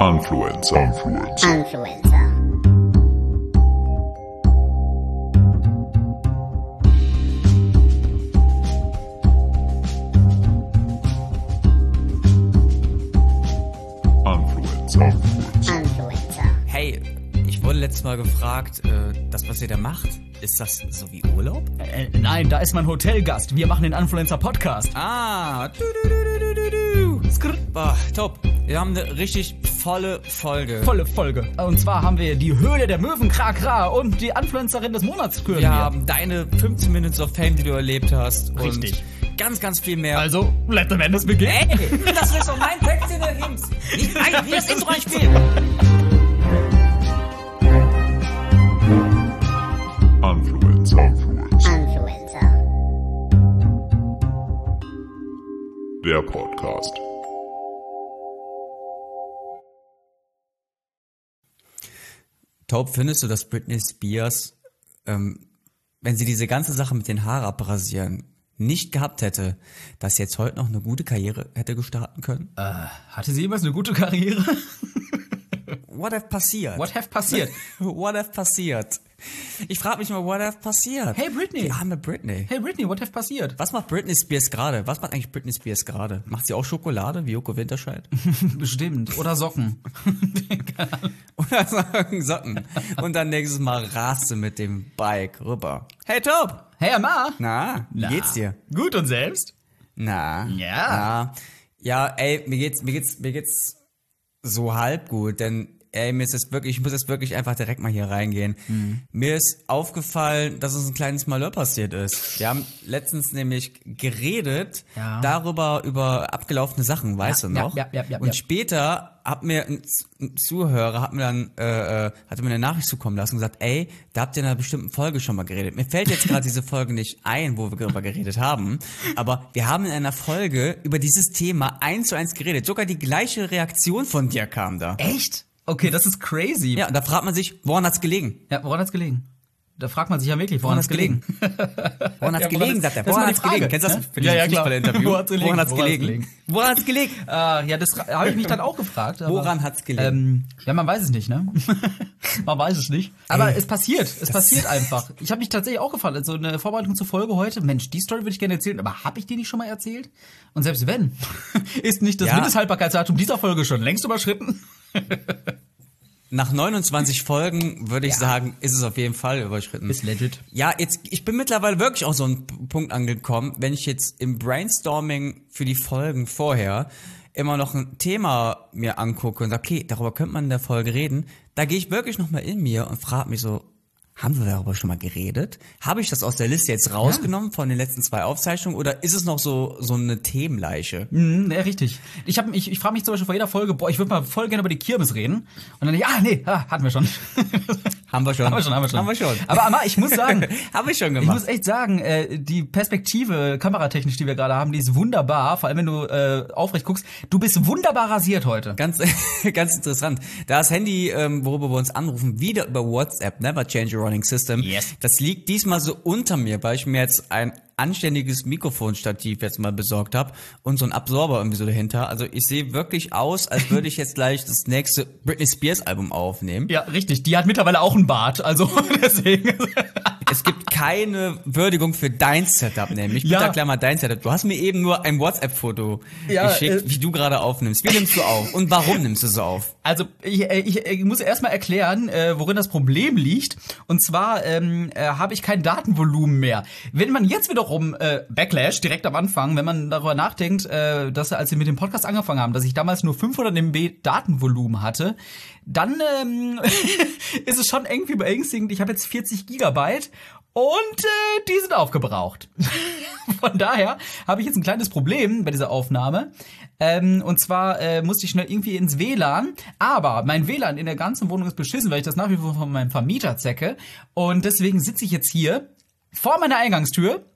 Influencer. Influencer. Influencer. Influencer. Influencer. Hey, ich wurde letztes Mal gefragt, äh, das, was ihr da macht, ist das so wie Urlaub? Äh, nein, da ist mein Hotelgast. Wir machen den Influencer-Podcast. Ah, du, du, du, du, du, du. Skrr. Boah, top. Wir haben eine richtig volle Folge. Volle Folge. Und zwar haben wir die Höhle der Möwen, Krakra und die Influencerin des Monats küren wir haben deine 15 Minutes of Fame, die du erlebt hast. Richtig. Und ganz, ganz viel mehr. Also, let the madness begin. Ey, das ist doch mein Text, den du nimmst. Nicht mein, wie das Intro. Influencer. Influencer. Influencer. Der Podcast. Taub, findest du, dass Britney Spears, ähm, wenn sie diese ganze Sache mit den Haaren abrasieren, nicht gehabt hätte, dass sie jetzt heute noch eine gute Karriere hätte gestarten können? Äh, hatte sie jemals eine gute Karriere? What have passiert? What have passiert? What have passiert? Ich frage mich mal, what have passiert? Hey, Britney. Die arme Britney. Hey Britney, what have passiert? Was macht Britney Spears gerade? Was macht eigentlich Britney Spears gerade? Macht sie auch Schokolade wie Joko Winterscheid? Bestimmt. Oder Socken. Oder Socken? Und dann nächstes Mal rast sie mit dem Bike rüber. Hey Top! Hey Amar. Na, wie geht's dir? Gut und selbst? Na. Ja. Ja, ja ey, mir geht's, mir geht's, mir geht's so halb gut, denn ey, mir ist es wirklich, ich muss jetzt wirklich einfach direkt mal hier reingehen. Mhm. Mir ist aufgefallen, dass uns ein kleines Malheur passiert ist. Wir haben letztens nämlich geredet Ja. darüber, über abgelaufene Sachen, weißt Ja, du noch? ja, ja, ja, Und ja. später hat mir ein Zuhörer, hat mir dann, äh, äh, hatte mir eine Nachricht zukommen lassen und gesagt, ey, da habt ihr in einer bestimmten Folge schon mal geredet. Mir fällt jetzt gerade diese Folge nicht ein, wo wir darüber geredet haben, aber wir haben in einer Folge über dieses Thema eins zu eins geredet. Sogar die gleiche Reaktion von dir kam da. Echt? Okay, das ist crazy. Ja, da fragt man sich, woran hat's gelegen? Ja, woran hat's gelegen? Da fragt man sich ja wirklich, woran, Woran hat's gelegen? Woran hat's Ja, woran gelegen, sagt er. Woran die hat's gelegen? Kennst du das ne? für Ja, dieses ja, klar. Wo hat's gelegen? Woran hat's Woran hat's gelegen? gelegen? Woran hat's gelegen? Ah, ja, das habe ich mich dann auch gefragt. Aber, Woran hat's gelegen? Ähm, ja, man weiß es nicht, ne? man weiß es nicht. Aber es passiert, es passiert einfach. Ich habe mich tatsächlich auch gefragt, also eine Vorbereitung zur Folge heute, Mensch, die Story würde ich gerne erzählen, aber habe ich die nicht schon mal erzählt? Und selbst wenn, ist nicht das Ja. Mindesthaltbarkeitsdatum dieser Folge schon längst überschritten? Nach 29 Folgen würde ich sagen, ist es auf jeden Fall überschritten. Ist legit. Ja, jetzt, ich bin mittlerweile wirklich auch so ein P- Punkt angekommen, wenn ich jetzt im Brainstorming für die Folgen vorher immer noch ein Thema mir angucke und sage, okay, darüber könnte man in der Folge reden, da gehe ich wirklich nochmal in mir und frage mich so, haben wir darüber schon mal geredet? Habe ich das aus der Liste jetzt rausgenommen von den letzten zwei Aufzeichnungen oder ist es noch so, so eine Themenleiche? Mhm, ja, richtig. Ich, hab, ich, ich frage mich zum Beispiel vor jeder Folge, boah, ich würde mal voll gerne über die Kirmes reden. Und dann, ja, nee, ah, hatten wir schon. Haben wir schon. haben wir schon, haben wir schon. Haben wir schon. Aber Amma, ich muss sagen, Habe ich schon Ich gemacht. muss echt sagen, äh, die Perspektive, kameratechnisch, die wir gerade haben, die ist wunderbar. Vor allem, wenn du äh, aufrecht guckst. Du bist wunderbar rasiert heute. Ganz, ganz interessant. Da das Handy, ähm, worüber wir uns anrufen, wieder über WhatsApp, Never Change a Running System. Yes. Das liegt diesmal so unter mir, weil ich mir jetzt ein anständiges Mikrofonstativ jetzt mal besorgt habe und so ein Absorber irgendwie so dahinter. Also ich sehe wirklich aus, als würde ich jetzt gleich das nächste Britney Spears Album aufnehmen. Ja, richtig. Die hat mittlerweile auch einen Bart. Also deswegen. Es gibt keine Würdigung für dein Setup, nämlich. Ja. Bitte erklär mal dein Setup. Du hast mir eben nur ein WhatsApp-Foto Ja, geschickt, äh, wie du gerade aufnimmst. Wie nimmst du auf? Und warum nimmst du so auf? Also ich, äh, ich, ich muss erstmal erklären, äh, worin das Problem liegt. Und zwar ähm, äh, habe ich kein Datenvolumen mehr. Wenn man jetzt wiederum äh, Backlash direkt am Anfang, wenn man darüber nachdenkt, äh, dass als wir mit dem Podcast angefangen haben, dass ich damals nur 500 MB Datenvolumen hatte, dann ähm, ist es schon irgendwie beängstigend. Ich habe jetzt 40 Gigabyte und äh, die sind aufgebraucht. Von daher habe ich jetzt ein kleines Problem bei dieser Aufnahme. Ähm, und zwar äh, musste ich schnell irgendwie ins WLAN. Aber mein WLAN in der ganzen Wohnung ist beschissen, weil ich das nach wie vor von meinem Vermieter zecke. Und deswegen sitze ich jetzt hier vor meiner Eingangstür.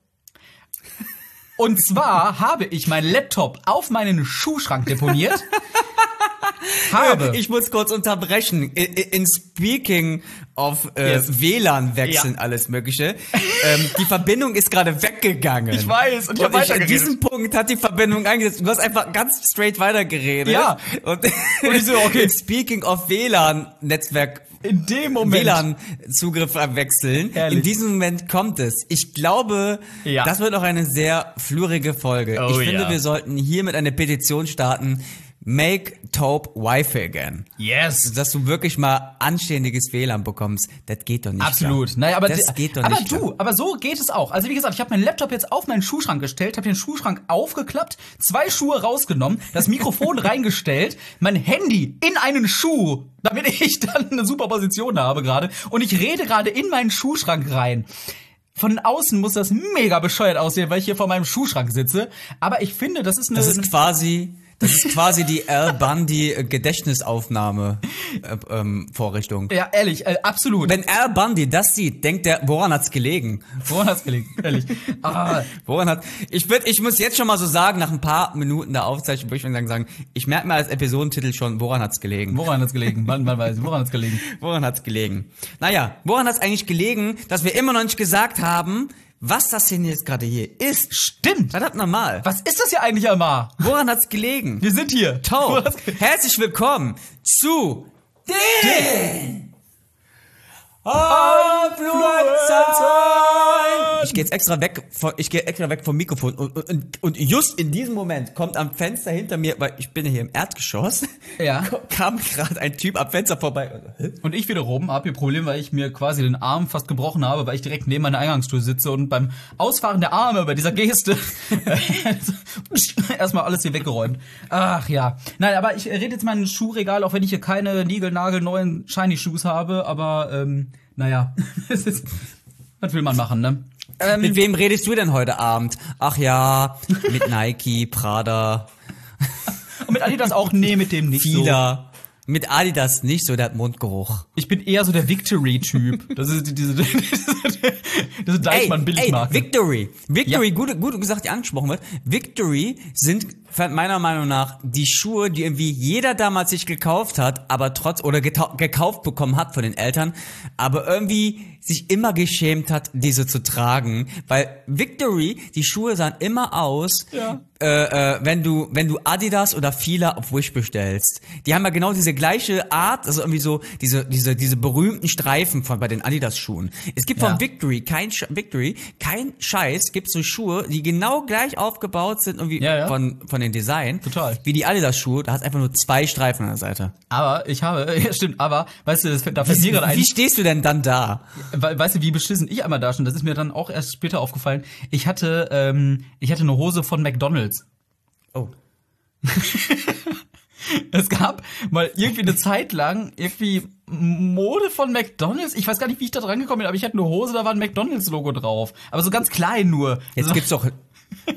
Und zwar habe ich meinen Laptop auf meinen Schuhschrank deponiert. habe. Ich muss kurz unterbrechen. In, in Speaking of äh, Yes. WLAN wechseln, Ja. alles Mögliche. ähm, die Verbindung ist gerade weg weggegangen. Ich weiß, und ich hab An weitergeredet. diesem Punkt hat die Verbindung eingesetzt. Du hast einfach ganz straight weitergeredet. Ja. Und, Und ich so, okay. Speaking of WLAN-Netzwerk, In dem Moment. WLAN-Zugriff wechseln. In diesem Moment kommt es. Ich glaube, Ja. das wird noch eine sehr flurige Folge. Oh ich finde, ja. wir sollten hier mit einer Petition starten. Make Taupe Wi-Fi again. Yes. Dass du wirklich mal anständiges WLAN bekommst. Das geht doch nicht. Absolut. klar. Naja, aber, das geht doch aber nicht. du, klar. aber so geht es auch. Also wie gesagt, ich habe meinen Laptop jetzt auf meinen Schuhschrank gestellt, habe den Schuhschrank aufgeklappt, zwei Schuhe rausgenommen, das Mikrofon reingestellt, mein Handy in einen Schuh, damit ich dann eine super Position habe gerade und ich rede gerade in meinen Schuhschrank rein. Von außen muss das mega bescheuert aussehen, weil ich hier vor meinem Schuhschrank sitze. Aber ich finde, das ist eine. Das ist quasi, das ist quasi die Al Bundy äh, Gedächtnisaufnahme äh, ähm, Vorrichtung. ja, ehrlich, äh, absolut. Wenn Al Bundy das sieht, denkt er, woran hat's gelegen? Woran hat's gelegen? Ehrlich. Ah, Woran hat? Ich würd, ich muss jetzt schon mal so sagen, nach ein paar Minuten der Aufzeichnung würde ich sagen, sagen, ich merke mir als Episodentitel schon, woran hat's gelegen? woran hat's gelegen? Wann, wann weiß ich, woran hat's gelegen? Woran hat's gelegen? Naja, woran hat's eigentlich gelegen, dass wir immer noch nicht gesagt haben, was das denn jetzt gerade hier ist? Stimmt. Verdammt normal. Was ist das hier eigentlich einmal? Woran hat's gelegen? Wir sind hier. Tau. Herzlich willkommen zu den Influencern. Ich gehe jetzt extra weg, von, ich gehe extra weg vom Mikrofon und, und, und just in diesem Moment kommt am Fenster hinter mir, weil ich bin ja hier im Erdgeschoss, Ja. kam gerade ein Typ am Fenster vorbei. Und ich wiederum habe hier Problem, weil ich mir quasi den Arm fast gebrochen habe, weil ich direkt neben meiner Eingangstür sitze und beim Ausfahren der Arme bei dieser Geste erstmal alles hier weggeräumt. Ach ja. Nein, aber ich rede jetzt mal ein Schuhregal, auch wenn ich hier keine niegelnagelneuen Shiny Shoes habe, aber ähm, naja, es ist, was will man machen, ne? Ähm, Mit wem redest du denn heute Abend? Ach ja, mit Nike, Prada, und mit Adidas auch, nee, mit dem nicht so. Fila. Mit Adidas nicht so, der hat Mundgeruch. Ich bin eher so der Victory-Typ. Das ist die- diese, diese, diese Deichmann ey, Billigmarke. Victory. Victory, Ja. gut, gut gesagt, die angesprochen wird. Victory sind meiner Meinung nach die Schuhe, die irgendwie jeder damals sich gekauft hat, aber trotz, oder gekauft bekommen hat von den Eltern, aber irgendwie sich immer geschämt hat, diese zu tragen, weil Victory, die Schuhe sahen immer aus, Ja. äh, äh, wenn du, wenn du Adidas oder Fila auf Wish bestellst. Die haben ja genau diese gleiche Art, also irgendwie so diese, diese, diese berühmten Streifen von bei den Adidas Schuhen. Es gibt Ja. von Victory kein Sch Victory, kein Scheiß, gibt so Schuhe, die genau gleich aufgebaut sind irgendwie ja. von von den Design. Total. Wie die Adidas Schuhe, da hast einfach nur zwei Streifen an der Seite. Aber ich habe, ja stimmt, aber, weißt du, das, da fällt mir gerade ein, Wie stehst du denn dann da? we- weißt du, wie beschissen ich einmal da stand, das ist mir dann auch erst später aufgefallen. Ich hatte, ähm, ich hatte eine Hose von McDonalds. Oh. Es gab mal irgendwie eine Zeit lang irgendwie Mode von McDonalds. Ich weiß gar nicht, wie ich da dran gekommen bin, aber ich hatte eine Hose, da war ein McDonalds-Logo drauf. Aber so ganz klein nur. Jetzt so, gibt's doch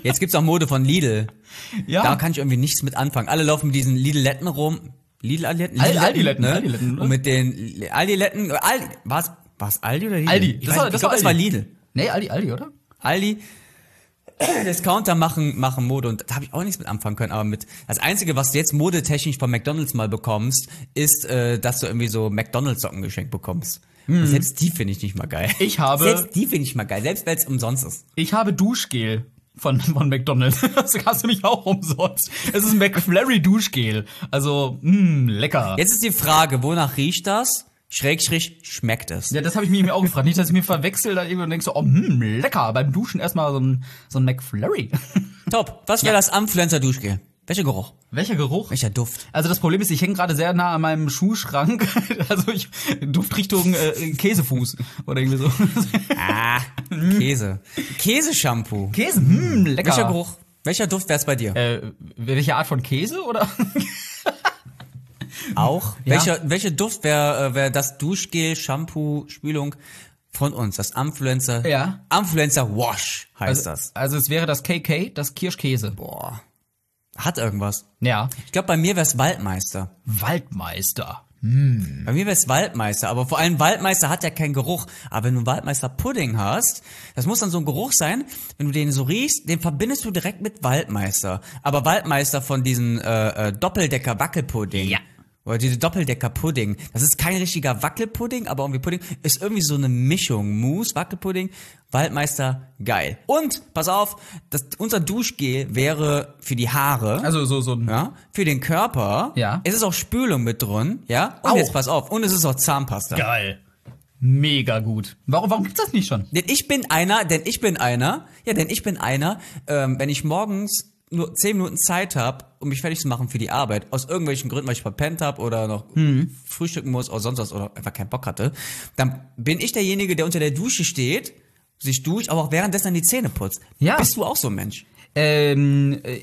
Jetzt gibt's auch Mode von Lidl. ja. Da kann ich irgendwie nichts mit anfangen. Alle laufen mit diesen Lidletten rum. Lidl-Adiletten? Al- Aldiletten, ne? Aldiletten, oder? Und mit den Aldiletten, Aldi, war's, war's Aldi oder Lidl? Aldi. Ich, Das weiß, war- das glaube, war das war Aldi. Lidl. Nee, Aldi, Aldi, oder? Aldi, Discounter machen, machen Mode und da habe ich auch nichts mit anfangen können, aber mit, das Einzige, was du jetzt modetechnisch von McDonalds mal bekommst, ist, äh, dass du irgendwie so McDonalds-Socken geschenkt bekommst. Und selbst die finde ich nicht mal geil. Ich habe- Selbst die finde ich mal geil, selbst wenn es umsonst ist. Ich habe Duschgel von, von McDonalds. Das gab's nämlich auch umsonst. Es ist ein McFlurry Duschgel. Also, mh, lecker. Jetzt ist die Frage, wonach riecht das? Schrägstrich, schmeckt es? Ja, das habe ich mir auch gefragt. Nicht, dass ich mir verwechsel da irgendwo und denk so, oh, hm, lecker. Beim Duschen erstmal so ein, so ein McFlurry. Top. Was wäre das Influencer-Duschgel? Welcher Geruch? Welcher Geruch? Welcher Duft? Also das Problem ist, ich hänge gerade sehr nah an meinem Schuhschrank. Also ich Duftrichtung äh, Käsefuß oder irgendwie so. Ah, Käse. Käseshampoo. Käse, hm, lecker. Welcher Geruch? Welcher Duft wär's bei dir? Äh, welche Art von Käse oder? Auch? Ja. Welcher, welcher Duft wäre äh, wär das Duschgel, Shampoo, Spülung von uns? Das Influencer. Ja. Influencer Wash heißt Also, das. also es wäre das KK, das Kirschkäse. Boah. Hat irgendwas. Ja. Ich glaube, bei mir wär's Waldmeister. Waldmeister. Bei mir wär's Waldmeister, aber vor allem Waldmeister hat ja keinen Geruch. Aber wenn du einen Waldmeister Pudding hast, das muss dann so ein Geruch sein, wenn du den so riechst, den verbindest du direkt mit Waldmeister. Aber Waldmeister von diesen äh, äh, Doppeldecker Wackelpudding. Ja. Oder diese Doppeldecker-Pudding. Das ist kein richtiger Wackelpudding, aber irgendwie Pudding. Ist irgendwie so eine Mischung. Mousse, Wackelpudding, Waldmeister, geil. Und, pass auf, das, unser Duschgel wäre für die Haare. Also so, so ein. ja, für den Körper. Ja. Es ist auch Spülung mit drin, ja. Und Auch. jetzt pass auf. Und es ist auch Zahnpasta. Geil. Mega gut. Warum, warum gibt's das nicht schon? Denn ich bin einer, denn ich bin einer, ja, denn ich bin einer, ähm, wenn ich morgens nur 10 Minuten Zeit habe, um mich fertig zu machen für die Arbeit, aus irgendwelchen Gründen, weil ich verpennt habe oder noch frühstücken muss oder sonst was oder einfach keinen Bock hatte, dann bin ich derjenige, der unter der Dusche steht, sich duscht, aber auch währenddessen die Zähne putzt. Ja. Bist du auch so ein Mensch? Ähm, äh,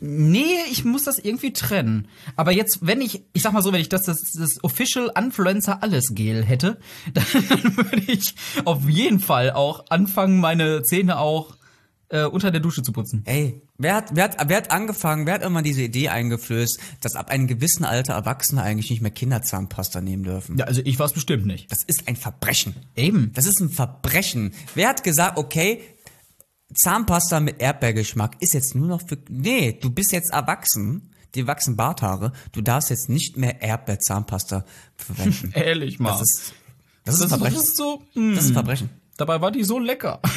nee, ich muss das irgendwie trennen. Aber jetzt, wenn ich, ich sag mal so, wenn ich das, das, das Official Influencer Alles Gel hätte, dann würde ich auf jeden Fall auch anfangen, meine Zähne auch äh, unter der Dusche zu putzen. Ey, wer hat, wer hat, wer hat angefangen, wer hat immer diese Idee eingeflößt, dass ab einem gewissen Alter Erwachsene eigentlich nicht mehr Kinderzahnpasta nehmen dürfen? Ja, also ich war's bestimmt nicht. Das ist ein Verbrechen. Eben. Das ist ein Verbrechen. Wer hat gesagt, okay, Zahnpasta mit Erdbeergeschmack ist jetzt nur noch für. Nee, du bist jetzt erwachsen. Dir wachsen Barthaare. Du darfst jetzt nicht mehr Erdbeerzahnpasta verwenden. Ehrlich mal. Das ist, das ist ein das Verbrechen. ist so. mm. Das ist ein Verbrechen. Dabei war die so lecker.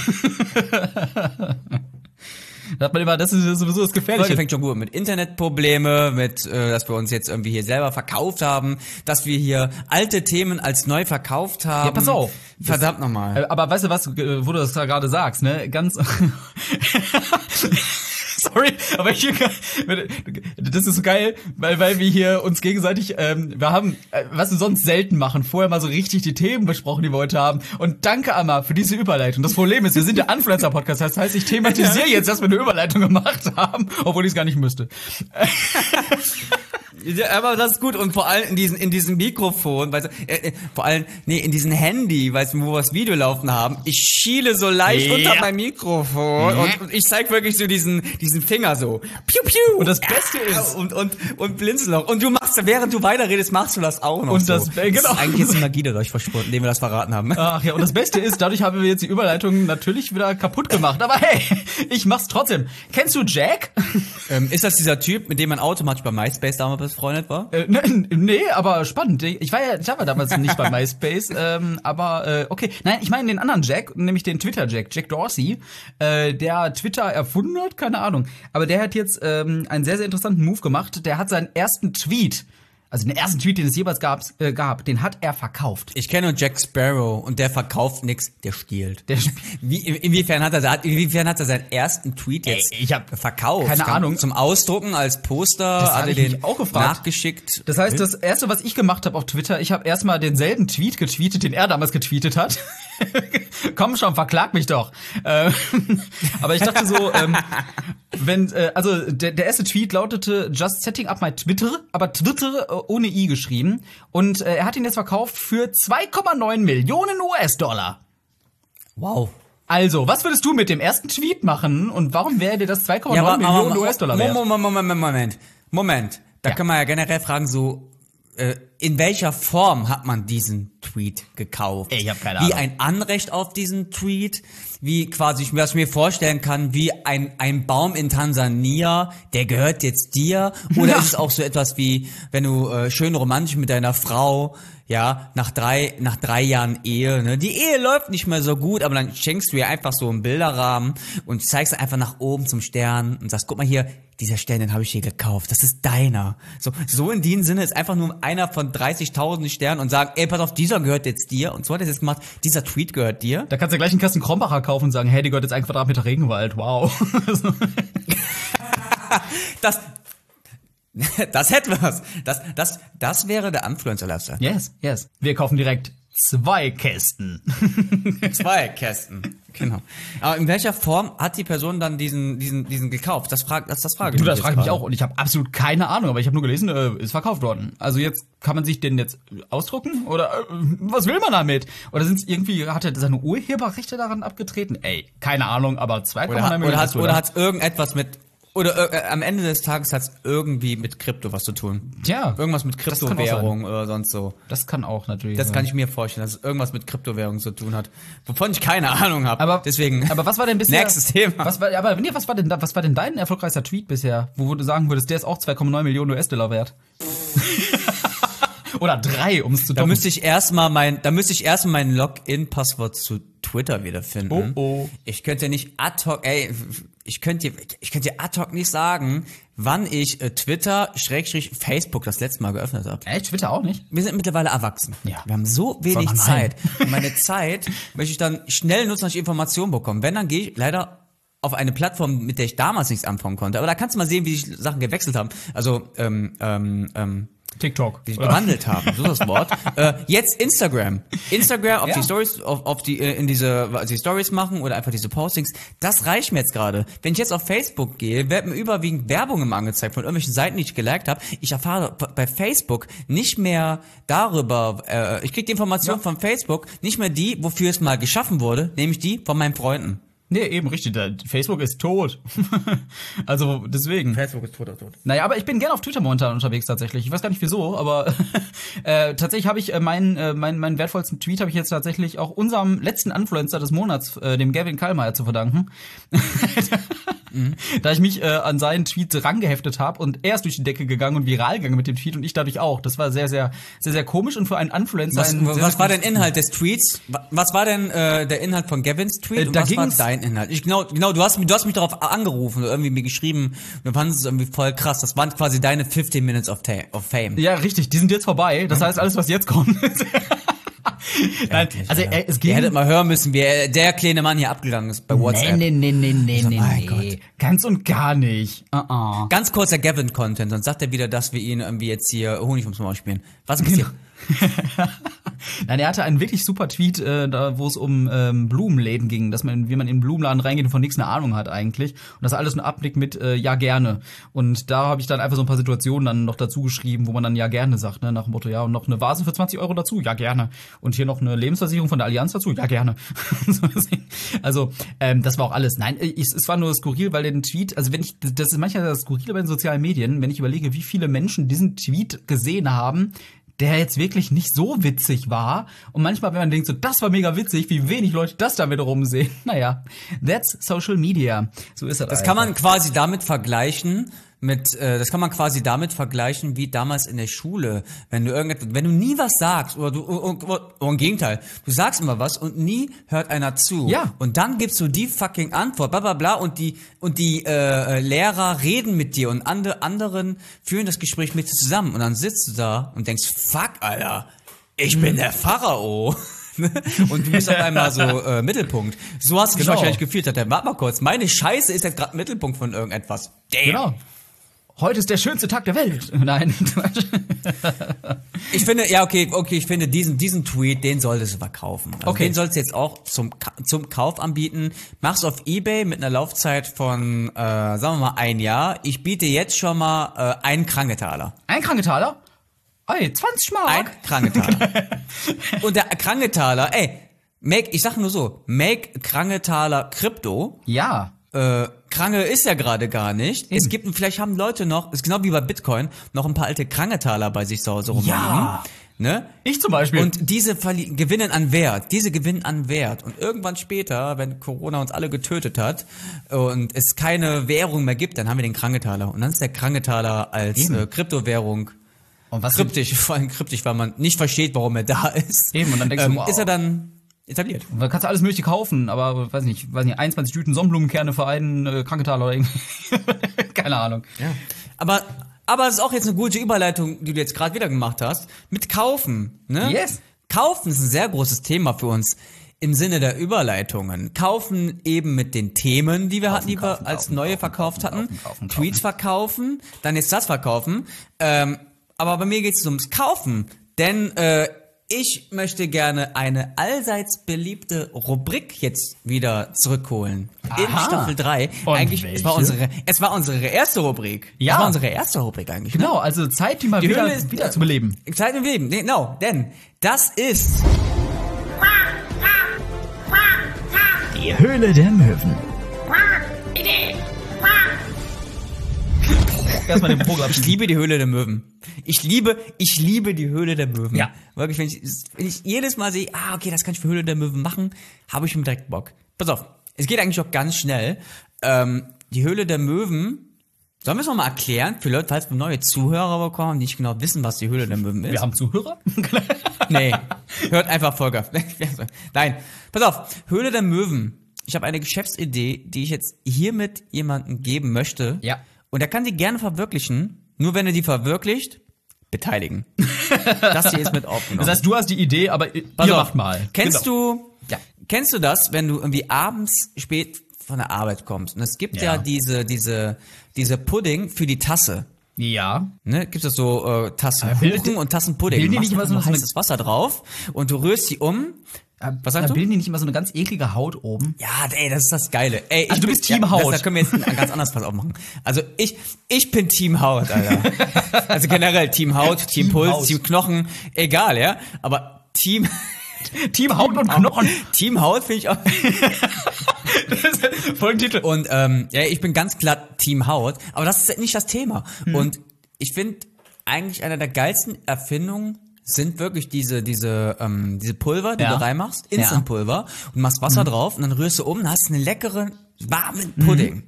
da hat man immer, das ist sowieso das Gefährliche. fängt schon gut mit Internetprobleme, mit, äh, dass wir uns jetzt irgendwie hier selber verkauft haben, dass wir hier alte Themen als neu verkauft haben. Ja, pass auf. Verdammt nochmal. Äh, Aber weißt du was, äh, wo du das da gerade sagst, ne? Ganz. Sorry, aber ich, das ist so geil, weil, weil wir hier uns gegenseitig, ähm, wir haben, äh, was wir sonst selten machen, vorher mal so richtig die Themen besprochen, die wir heute haben. Und danke, Amma, für diese Überleitung. Das Problem ist, wir sind der Influencer-Podcast, das heißt, ich thematisiere jetzt, dass wir eine Überleitung gemacht haben, obwohl ich es gar nicht müsste. Ja, aber das ist gut und vor allem in diesen in diesem Mikrofon, weißt du, äh, äh, vor allem nee in diesem Handy, weißt du, wo wir das Video laufen haben. Ich schiele so leicht Ja. unter mein Mikrofon und, und ich zeig wirklich so diesen diesen Finger so. Piu piu. Und das Beste ist- und und und blinzel noch und du machst während du weiterredest, machst du das auch noch Und so. das- äh, genau. ist eigentlich jetzt ein Magie, euch versprochen, indem wir das verraten haben. Ach ja, und das Beste ist, dadurch haben wir jetzt die Überleitung natürlich wieder kaputt gemacht. Aber hey, ich mach's trotzdem. Kennst du Jack? ähm, ist das dieser Typ, mit dem man automatisch bei MySpace damals befreundet war? Äh, ne, nee, aber spannend. Ich war ja, ich war damals nicht bei MySpace, ähm, aber äh, okay. Nein, ich meine den anderen Jack, nämlich den Twitter-Jack, Jack Dorsey, äh, der Twitter erfunden hat, keine Ahnung. Aber der hat jetzt ähm, einen sehr, sehr interessanten Move gemacht. Der hat seinen ersten Tweet, also den ersten Tweet, den es jemals gab, äh, gab den hat er verkauft. Ich kenne nur Jack Sparrow und der verkauft nix, der stiehlt. Der sp- Wie, inwiefern hat er, inwiefern hat er seinen ersten Tweet jetzt Ey, ich hab verkauft? keine Kam Ahnung. Zum Ausdrucken als Poster Das hat er den auch gefragt. nachgeschickt. Das heißt, das erste, was ich gemacht habe auf Twitter, ich habe erstmal denselben Tweet getweetet, den er damals getweetet hat. Komm schon, verklag mich doch. Ähm, aber ich dachte so, ähm, wenn, äh, also der, der erste Tweet lautete Just setting up my Twitter, aber Twitter äh, ohne i geschrieben. Und äh, er hat ihn jetzt verkauft für 2,9 Millionen US-Dollar. wow. Also, was würdest du mit dem ersten Tweet machen und warum wäre dir das 2,9 Millionen US-Dollar wert? Moment, Moment, Moment, Moment. Moment. Da Ja. kann man ja generell fragen, so, äh, in welcher Form hat man diesen Tweet gekauft? Ey, ich hab keine Wie Ahnung. ein Anrecht auf diesen Tweet? Wie quasi, ich- was ich mir vorstellen kann, wie ein, ein Baum in Tansania, der gehört jetzt dir? Oder Ja. ist es auch so etwas wie, wenn du äh, schön romantisch mit deiner Frau, ja, nach drei, nach drei Jahren Ehe, ne, die Ehe läuft nicht mehr so gut, aber dann schenkst du ihr einfach so einen Bilderrahmen und zeigst einfach nach oben zum Stern und sagst, guck mal hier, dieser Stern, den habe ich dir gekauft, das ist deiner. So, so in dem Sinne ist einfach nur einer von 30.000 Sternen und sagen, ey, pass auf, dieser gehört jetzt dir und so hat er es jetzt gemacht, dieser Tweet gehört dir. Da kannst du gleich einen Kasten Krombacher kaufen und sagen, hey, die gehört jetzt ein Quadratmeter Regenwald, wow. Das, das hätte was. Das, das, das wäre der Influencer-Lifestyle. yes, yes. Wir kaufen direkt zwei Kästen. Zwei Kästen. Genau. Aber in welcher Form hat die Person dann diesen, diesen, diesen gekauft? Das fragt, das, das frage Du, mich das frage ich mich auch und ich habe absolut keine Ahnung, aber ich habe nur gelesen, äh, ist verkauft worden. Also jetzt kann man sich den jetzt ausdrucken oder äh, was will man damit? Oder sind irgendwie hat er seine Urheberrechte daran abgetreten? Ey, keine Ahnung, aber 2,9 Oder, hat- Millionen oder, hat, US-Dollar. oder hat irgendetwas mit, oder äh, am Ende des Tages hat es irgendwie mit Krypto was zu tun. Tja, Irgendwas mit Kryptowährung oder sonst so. Das kann auch natürlich. Das sein. kann ich mir vorstellen, dass es irgendwas mit Kryptowährung zu tun hat, wovon ich keine Ahnung habe. aber deswegen. Aber was war denn bisher? Nächstes Thema. Was war, aber nee, was war denn was war denn dein erfolgreichster Tweet bisher, wo du sagen würdest, der ist auch 2,9 Millionen US-Dollar wert? Oder drei, um es zu Da müsste ich erstmal mein, da müsste ich erstmal mein Login-Passwort zu Twitter wiederfinden. Oh, oh. Ich könnte nicht ad hoc, ey, ich könnte, dir- ich könnte dir ad hoc nicht sagen, wann ich äh, Twitter, Schrägstrich, Facebook das letzte Mal geöffnet habe. Echt? Twitter auch nicht? Wir sind mittlerweile erwachsen. Ja. Wir haben so wenig Zeit. Und meine Zeit möchte ich dann schnell nutzen, dass ich Informationen bekomme. Wenn, dann gehe ich leider auf eine Plattform, mit der ich damals nichts anfangen konnte. Aber da kannst du mal sehen, wie sich Sachen gewechselt haben. Also, ähm, ähm, ähm, TikTok. wie sich gewandelt haben, so ist das Wort. äh, jetzt Instagram. Instagram auf Ja. die Stories, auf, auf die, äh, in diese, also die Stories machen oder einfach diese Postings. Das reicht mir jetzt gerade. Wenn ich jetzt auf Facebook gehe, wird mir überwiegend Werbung immer angezeigt von irgendwelchen Seiten, die ich geliked habe. Ich erfahre bei Facebook nicht mehr darüber, äh, ich kriege die Information von Facebook, nicht mehr die, wofür es mal geschaffen wurde, nämlich die von meinen Freunden. Nee, eben richtig. Der Facebook ist tot. also deswegen. Facebook ist tot, tot. Naja, aber ich bin gerne auf Twitter momentan unterwegs tatsächlich. Ich weiß gar nicht wieso, aber äh, tatsächlich habe ich äh, meinen äh, meinen meinen wertvollsten Tweet habe ich jetzt tatsächlich auch unserem letzten Influencer des Monats, äh, dem Gavin Kallmeier, zu verdanken. Da ich mich äh, an seinen Tweet rangeheftet habe und er ist durch die Decke gegangen und viral gegangen mit dem Tweet und ich dadurch auch. Das war sehr, sehr, sehr, sehr komisch und für einen Influencer. Was, ein was sehr war denn Inhalt des Tweets? Wa- Was war denn äh, der Inhalt von Gavins Tweet Äh, und da was war dein Inhalt? Ich, genau, genau, du hast, mich- du hast mich darauf angerufen oder irgendwie mir geschrieben, wir fanden es irgendwie voll krass. Das waren quasi deine 15 Minutes of, of Fame. Ja, richtig, die sind jetzt vorbei. Das heißt, alles, was jetzt kommt. Nein, also äh, es Ihr ging. hättet mal hören müssen, wie er- der kleine Mann hier abgegangen ist bei WhatsApp. Nee, nee, nee, nee, nee, mein nee. Gott. Ganz und gar nicht. Uh -uh. Ganz kurzer Gavin-Content, sonst sagt er wieder, dass wir ihn irgendwie jetzt hier Honig vom Maul spielen. Was passiert? Nein, er hatte einen wirklich super Tweet, äh, da, wo es um ähm, Blumenläden ging, dass man, wie man in einen Blumenladen reingeht und von nichts eine Ahnung hat eigentlich. Und das alles nur abnickt mit äh, ja gerne. Und da habe ich dann einfach so ein paar Situationen dann noch dazu geschrieben, wo man dann ja gerne sagt, ne, nach dem Motto, ja, und noch eine Vase für 20 Euro dazu, ja gerne. Und hier noch eine Lebensversicherung von der Allianz dazu, ja gerne. Also, ähm, das war auch alles. Nein, ich, es war nur skurril, weil den Tweet, also wenn ich, das ist manchmal das Skurrile bei den sozialen Medien, wenn ich überlege, wie viele Menschen diesen Tweet gesehen haben, der jetzt wirklich nicht so witzig war. Und manchmal, wenn man denkt, so, das war mega witzig, wie wenig Leute das da wiederum sehen. Naja, that's social media. So ist das. Das kann man quasi damit vergleichen mit, äh, das kann man quasi damit vergleichen wie damals in der Schule, wenn du irgendetwas, wenn du nie was sagst oder du, oder, oder, oder im Gegenteil, du sagst immer was und nie hört einer zu. Ja. Und dann gibst du die fucking Antwort, bla bla bla und die und die äh, äh, Lehrer reden mit dir und ande, anderen führen das Gespräch mit dir zusammen und dann sitzt du da und denkst, fuck, Alter, ich bin der Pharao. und du bist auf einmal so äh, Mittelpunkt. So hast du dich Genau. wahrscheinlich gefühlt. Hat der, warte mal kurz, meine Scheiße ist jetzt gerade Mittelpunkt von irgendetwas. Damn. Genau. Heute ist der schönste Tag der Welt. Nein. Ich finde, ja, okay, okay, ich finde diesen, diesen Tweet, den solltest du verkaufen. Also Okay. Den solltest du jetzt auch zum, zum Kauf anbieten. Mach's auf Ebay mit einer Laufzeit von, äh, sagen wir mal, ein Jahr. Ich biete jetzt schon mal äh, einen Kranketaler. Ein Kranketaler? Ey, 20 Mark. Ein Kranketaler. Und der Kranketaler, ey, make, ich sag nur so, make Kranketaler Krypto. ja. Äh, Kranke ist ja gerade gar nicht. Es gibt, vielleicht haben Leute noch, ist genau wie bei Bitcoin, noch ein paar alte Kranketaler bei sich zu Hause rumliegen. Ja. Ne? Ich zum Beispiel. Und diese gewinnen an Wert, diese gewinnen an Wert. Und irgendwann später, wenn Corona uns alle getötet hat und es keine Währung mehr gibt, dann haben wir den Kranketaler. Und dann ist der Kranketaler als Eben. äh, Kryptowährung Und was kryptisch, vor allem kryptisch, weil man nicht versteht, warum er da ist. Eben, und dann denkst du, ähm, wow. ist er dann etabliert. Da kannst du alles mögliche kaufen, aber weiß nicht, weiß nicht, 21 Tüten Sonnenblumenkerne für einen äh, Kranketaler oder irgendwie. Keine Ahnung. Aber aber es ist auch jetzt eine gute Überleitung, die du jetzt gerade wieder gemacht hast, mit kaufen, ne? Yes. Kaufen ist ein sehr großes Thema für uns im Sinne der Überleitungen. Kaufen eben mit den Themen, die wir hatten, die kaufen, wir als kaufen, neue kaufen, verkauft kaufen, hatten. kaufen, kaufen, Tweets verkaufen, dann jetzt das verkaufen. Ähm, aber bei mir geht es ums Kaufen, denn äh, ich möchte gerne eine allseits beliebte Rubrik jetzt wieder zurückholen. In Aha. Staffel 3. Und Eigentlich, es war welche? unsere, es war unsere erste Rubrik. Ja. Es war unsere erste Rubrik eigentlich. Genau, also Zeit, die mal Die wieder, ist- wieder zu beleben. Ne? Zeit im Leben. Nee, Genau, denn das ist Die Höhle der Möwen. Erstmal den Vogel Ich liebe die Höhle der Möwen. Ich liebe, ich liebe die Höhle der Möwen. Ja. Wirklich, wenn ich, wenn ich jedes Mal sehe, ah, okay, das kann ich für Höhle der Möwen machen, habe ich schon direkt Bock. Pass auf, es geht eigentlich auch ganz schnell. Ähm, die Höhle der Möwen Sollen wir es nochmal erklären für Leute, falls wir neue Zuhörer bekommen, die nicht genau wissen, was die Höhle der Möwen ist? Wir haben Zuhörer? Nee, hört einfach Folge. Nein, pass auf, Höhle der Möwen. Ich habe eine Geschäftsidee, die ich jetzt hiermit jemandem geben möchte. Ja. Und er kann sie gerne verwirklichen. Nur wenn er die verwirklicht, beteiligen. das hier ist mit aufgenommen. Das heißt, du hast die Idee, aber ihr Pass auf. macht mal. Kennst Genau. du, Ja. kennst du das, wenn du irgendwie abends spät von der Arbeit kommst? Und es gibt ja, Ja. diese, diese, diese Pudding für die Tasse. Ja. Ne, gibt es so äh, Tassen Aber bildet- Kuchen und Tassen Pudding. bilden die nicht eine- heißes Wasser drauf und du rührst sie um. Was da sagst du? bilden die nicht immer so eine ganz eklige Haut oben? Ja, ey, das ist das Geile. Ey, ich Also du bin- bist Team ja, Haut. Das, da können wir jetzt ein ganz anderes Pass aufmachen. Also ich, ich bin Team Haut, Alter. also generell Team Haut, Team, Team Puls, Haut. Team Knochen, egal, ja. Aber Team, Team Haut und Knochen. Team Haut finde ich auch. Folgentitel. Und ähm, ja, ich bin ganz klar Team Haut, aber das ist nicht das Thema. Hm. Und ich finde eigentlich einer der geilsten Erfindungen sind wirklich diese diese ähm, diese Pulver, die Ja. du reinmachst. Instant-Pulver und machst Wasser drauf und dann rührst du um, und hast einen leckeren warmen. Pudding.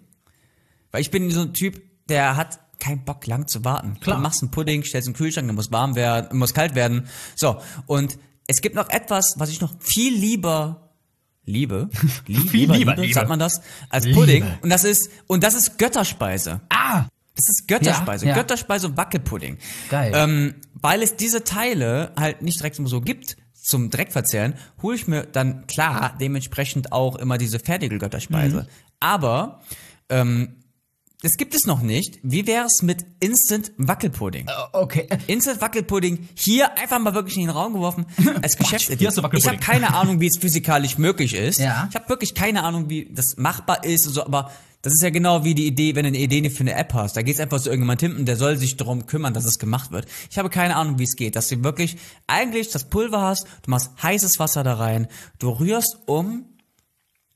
Weil ich bin so ein Typ, der hat keinen Bock lang zu warten. Klar. Du machst einen Pudding, stellst einen Kühlschrank, der muss warm werden, muss kalt werden. So und es gibt noch etwas, was ich noch viel lieber liebe, Lie- Viel lieber liebe. sagt man das, als Liebe. Pudding. Und das ist, und das ist Götterspeise. Ah! Das ist Götterspeise. Ja, ja. Götterspeise und Wackelpudding. Geil. Ähm, weil es diese Teile halt nicht direkt so gibt zum Direktverzehren, hole ich mir dann klar dementsprechend auch immer diese fertige Götterspeise. Mhm. Aber ähm, das gibt es noch nicht. Wie wäre es mit Instant Wackelpudding? Okay. Instant Wackelpudding hier einfach mal wirklich in den Raum geworfen als Geschäftsidee. Ich habe keine Ahnung, wie es physikalisch möglich ist. Ja. Ich habe wirklich keine Ahnung, wie das machbar ist und so, aber das ist ja genau wie die Idee, wenn du eine Idee für eine App hast. Da geht's einfach zu irgendjemand hinten, der soll sich darum kümmern, dass es gemacht wird. Ich habe keine Ahnung, wie es geht. Dass du wirklich eigentlich das Pulver hast, du machst heißes Wasser da rein, du rührst um,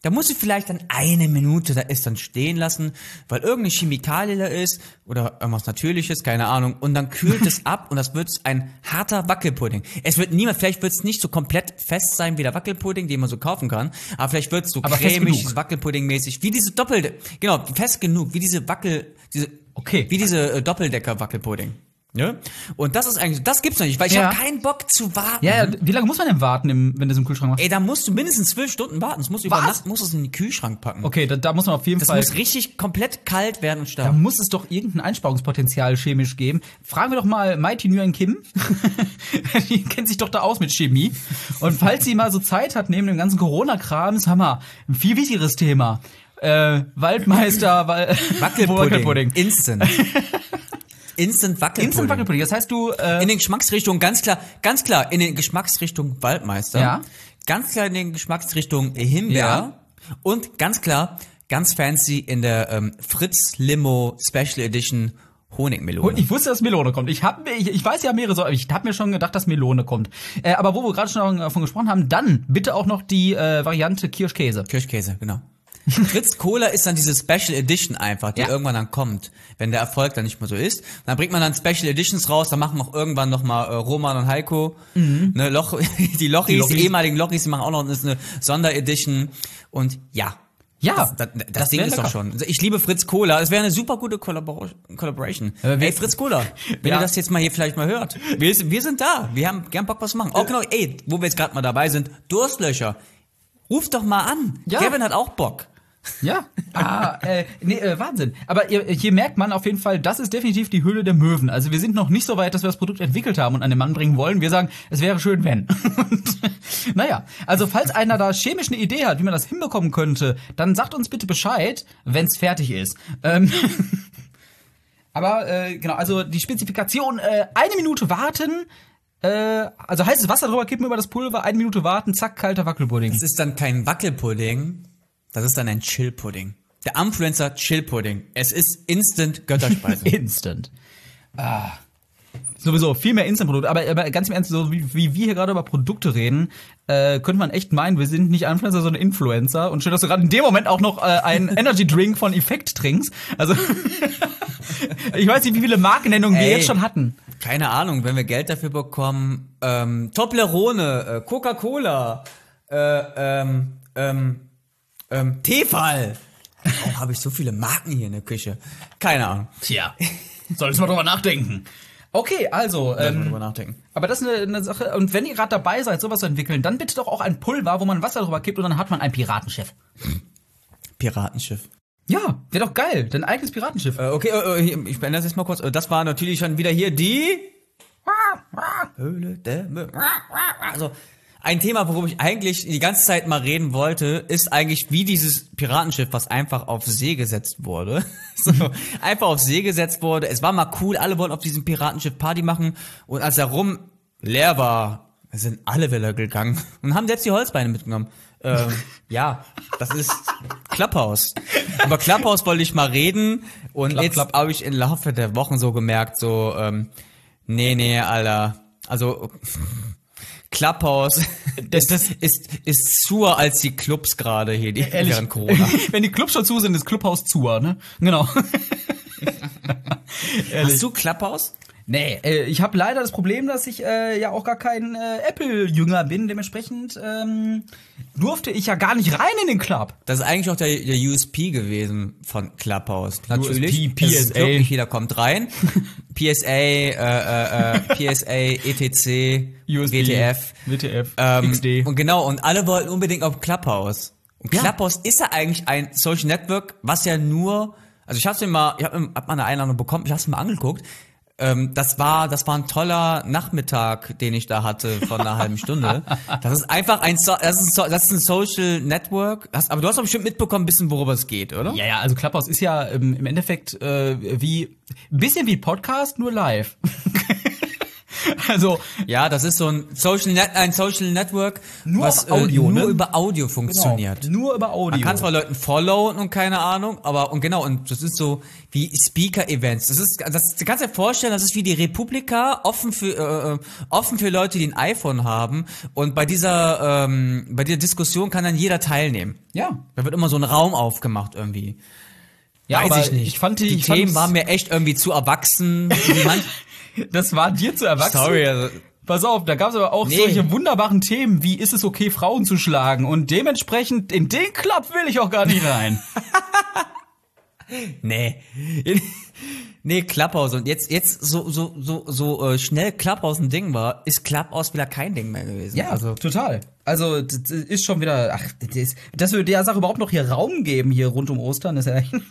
da musst du vielleicht dann eine Minute da ist dann stehen lassen, weil irgendeine Chemikalie da ist oder irgendwas Natürliches, keine Ahnung. Und dann kühlt es ab und das wird ein harter Wackelpudding. Es wird niemand, vielleicht wird es nicht so komplett fest sein wie der Wackelpudding, den man so kaufen kann, aber vielleicht wird es so Aber cremig. Wackelpudding-mäßig, wie diese Doppel, genau, fest genug, wie diese Wackel, diese, Okay. wie diese äh, Doppeldecker-Wackelpudding. Ja? Und das ist eigentlich, das gibt's noch nicht, weil ich Ja. habe keinen Bock zu warten. Ja, ja, wie lange muss man denn warten, im, wenn du es im Kühlschrank machst? Ey, da musst du mindestens zwölf Stunden warten. Das musst du über? Nacht, musst du es in den Kühlschrank packen. Okay, da, da muss man auf jeden Das Fall. muss richtig komplett kalt werden und Da stark. muss es doch irgendein Einsparungspotenzial chemisch geben. Fragen wir doch mal Mighty Nguyen Kim. die kennt sich doch da aus mit Chemie. Und falls sie mal so Zeit hat, neben dem ganzen Corona-Kram, ist Hammer. Ein viel wichtigeres Thema. Äh, Waldmeister, Wal Wackelpudding. Instant. Instant Wackelpudding. Instant Wackelpudding. Das heißt, du, äh, In den Geschmacksrichtungen, ganz klar, ganz klar, in den Geschmacksrichtungen Waldmeister. Ja. Ganz klar in den Geschmacksrichtungen Himbeer. Ja. Und ganz klar, ganz fancy in der ähm, Fritz Limo Special Edition Honigmelone. ich wusste, dass Melone kommt. Ich, hab, ich, ich weiß ja mehrere Sorten. Ich habe mir schon gedacht, dass Melone kommt. Äh, aber wo wir gerade schon davon gesprochen haben, dann bitte auch noch die äh, Variante Kirschkäse. Kirschkäse, genau. Fritz Cola ist dann diese Special Edition einfach, die Ja. irgendwann dann kommt, wenn der Erfolg dann nicht mehr so ist. Dann bringt man dann Special Editions raus, dann machen auch irgendwann noch mal äh, Roman und Heiko, ne, Loch, die Lochis, die, Lochis. ehemaligen Lochis, die machen auch noch eine Sonderedition und ja. Ja, Das, das, das, Ding ist doch lecker. schon. Ich liebe Fritz Cola. Es wäre eine super gute Collabor Collaboration. Aber ey, Fritz Cola, wenn Ja. ihr das jetzt mal hier vielleicht mal hört. Wir, sind- wir sind da. Wir haben gern Bock was zu machen. Oh, genau. Ey, wo wir jetzt gerade mal dabei sind. Durstlöcher. Ruft doch mal an. Ja. Kevin hat auch Bock. Ja. Ah, äh, nee, äh, Wahnsinn. Aber hier merkt man auf jeden Fall, das ist definitiv die Höhle der Möwen. Also wir sind noch nicht so weit, dass wir das Produkt entwickelt haben und an den Mann bringen wollen. Wir sagen, es wäre schön, wenn. Und, naja, also falls einer da chemisch eine Idee hat, wie man das hinbekommen könnte, dann sagt uns bitte Bescheid, wenn es fertig ist. Ähm, aber äh, genau, also die Spezifikation, äh, eine Minute warten, äh, also heißes Wasser drüber kippen über das Pulver, eine Minute warten, zack, kalter Wackelpudding. Das ist dann kein Wackelpudding. Das ist dann ein Chillpudding. Der Influencer Chillpudding. Es ist Instant Götterspeise. Instant. Ah. Sowieso, viel mehr Instant-Produkte. Aber, aber ganz im Ernst, so wie, wie wir hier gerade über Produkte reden, äh, könnte man echt meinen, wir sind nicht Influencer, sondern Influencer. Und schön, dass du gerade in dem Moment auch noch äh, einen Energy-Drink von Effekt trinkst. Also, ich weiß nicht, wie viele Markennennungen wir jetzt schon hatten. Keine Ahnung, wenn wir Geld dafür bekommen. Ähm, Toblerone, äh, Coca-Cola, äh, ähm, ähm, ähm, Tefal. Warum habe ich so viele Marken hier in der Küche? Keine Ahnung. Tja, solltest mal drüber nachdenken. Okay, also, Lass mal ähm, drüber nachdenken. aber das ist eine, eine Sache. Und wenn ihr gerade dabei seid, sowas zu entwickeln, dann bitte doch auch ein Pulver, wo man Wasser drüber kippt und dann hat man ein Piratenschiff. Piratenschiff. Ja, wäre doch geil. Dein eigenes Piratenschiff. Äh, okay, äh, äh, ich beende das jetzt mal kurz. Äh, Das war natürlich schon wieder hier die Höhle der Mö- Also ein Thema, worüber ich eigentlich die ganze Zeit mal reden wollte, ist eigentlich wie dieses Piratenschiff, was einfach auf See gesetzt wurde. so, einfach auf See gesetzt wurde. Es war mal cool, alle wollten auf diesem Piratenschiff Party machen und als er rum leer war, sind alle wieder gegangen und haben selbst die Holzbeine mitgenommen. Ähm, ja, das ist Clubhouse. Über Clubhouse wollte ich mal reden und Klapp, jetzt habe ich im Laufe der Wochen so gemerkt, so, ähm, nee, nee, Alter, also Clubhouse ist, ist, ist zuer als die Clubs gerade hier, die Ehrlich. während Corona. Wenn die Clubs schon zu sind, ist Clubhaus zu, ne? Genau. Hast du Clubhouse? Nee, äh, ich habe leider das Problem, dass ich äh, ja auch gar kein äh, Apple-Jünger bin. Dementsprechend ähm, durfte ich ja gar nicht rein in den Club. Das ist eigentlich auch der, der USP gewesen von Clubhouse. Natürlich. USP, PSA. Nicht jeder kommt rein. PSA, äh, äh, äh, PSA, ETC, USB, WTF. WTF, Ähm, XD. Und genau, und alle wollten unbedingt auf Clubhouse. Und Ja. Clubhouse ist ja eigentlich ein Social Network, was ja nur, also ich hab's mir mal, ich hab, hab mal eine Einladung bekommen, ich hab's mir mal angeguckt. Ähm, das war, das war ein toller Nachmittag, den ich da hatte von einer halben Stunde. Das ist einfach ein, so das ist ein, das ist ein Social Network. Das, aber du hast doch bestimmt mitbekommen, ein bisschen, worüber es geht, oder? Ja, ja, also Clubhouse ist ja ähm, im Endeffekt äh, wie ein bisschen wie Podcast, nur live. also Ja, das ist so ein Social Net, ein Social Network, Nur was auf Audio, äh, nur ne? über Audio funktioniert. genau, nur über Audio. Man kann zwar Leuten followen und keine Ahnung, aber und genau, und das ist so wie Speaker-Events. Das ist, das, du kannst dir vorstellen, das ist wie die Republika, offen für, äh, äh, offen für Leute, die ein iPhone haben. Und bei dieser, ähm, bei dieser Diskussion kann dann jeder teilnehmen. ja. Da wird immer so ein Raum aufgemacht irgendwie. Ja, Weiß aber ich nicht. Ich fand die, die Themen waren mir echt irgendwie zu erwachsen. Das war dir zu erwachsen. sorry, also, Pass auf, da gab es aber auch Nee. solche wunderbaren Themen, wie ist es okay, Frauen zu schlagen? Und dementsprechend, in den Club will ich auch gar nicht rein. Nee. nee, Clubhouse. Und jetzt, jetzt so, so, so, so äh, schnell Clubhouse ein Ding war, ist Clubhouse wieder kein Ding mehr gewesen. also, total. Also, das ist schon wieder, ach, das, dass wir der Sache überhaupt noch hier Raum geben, hier rund um Ostern, ist ja echt.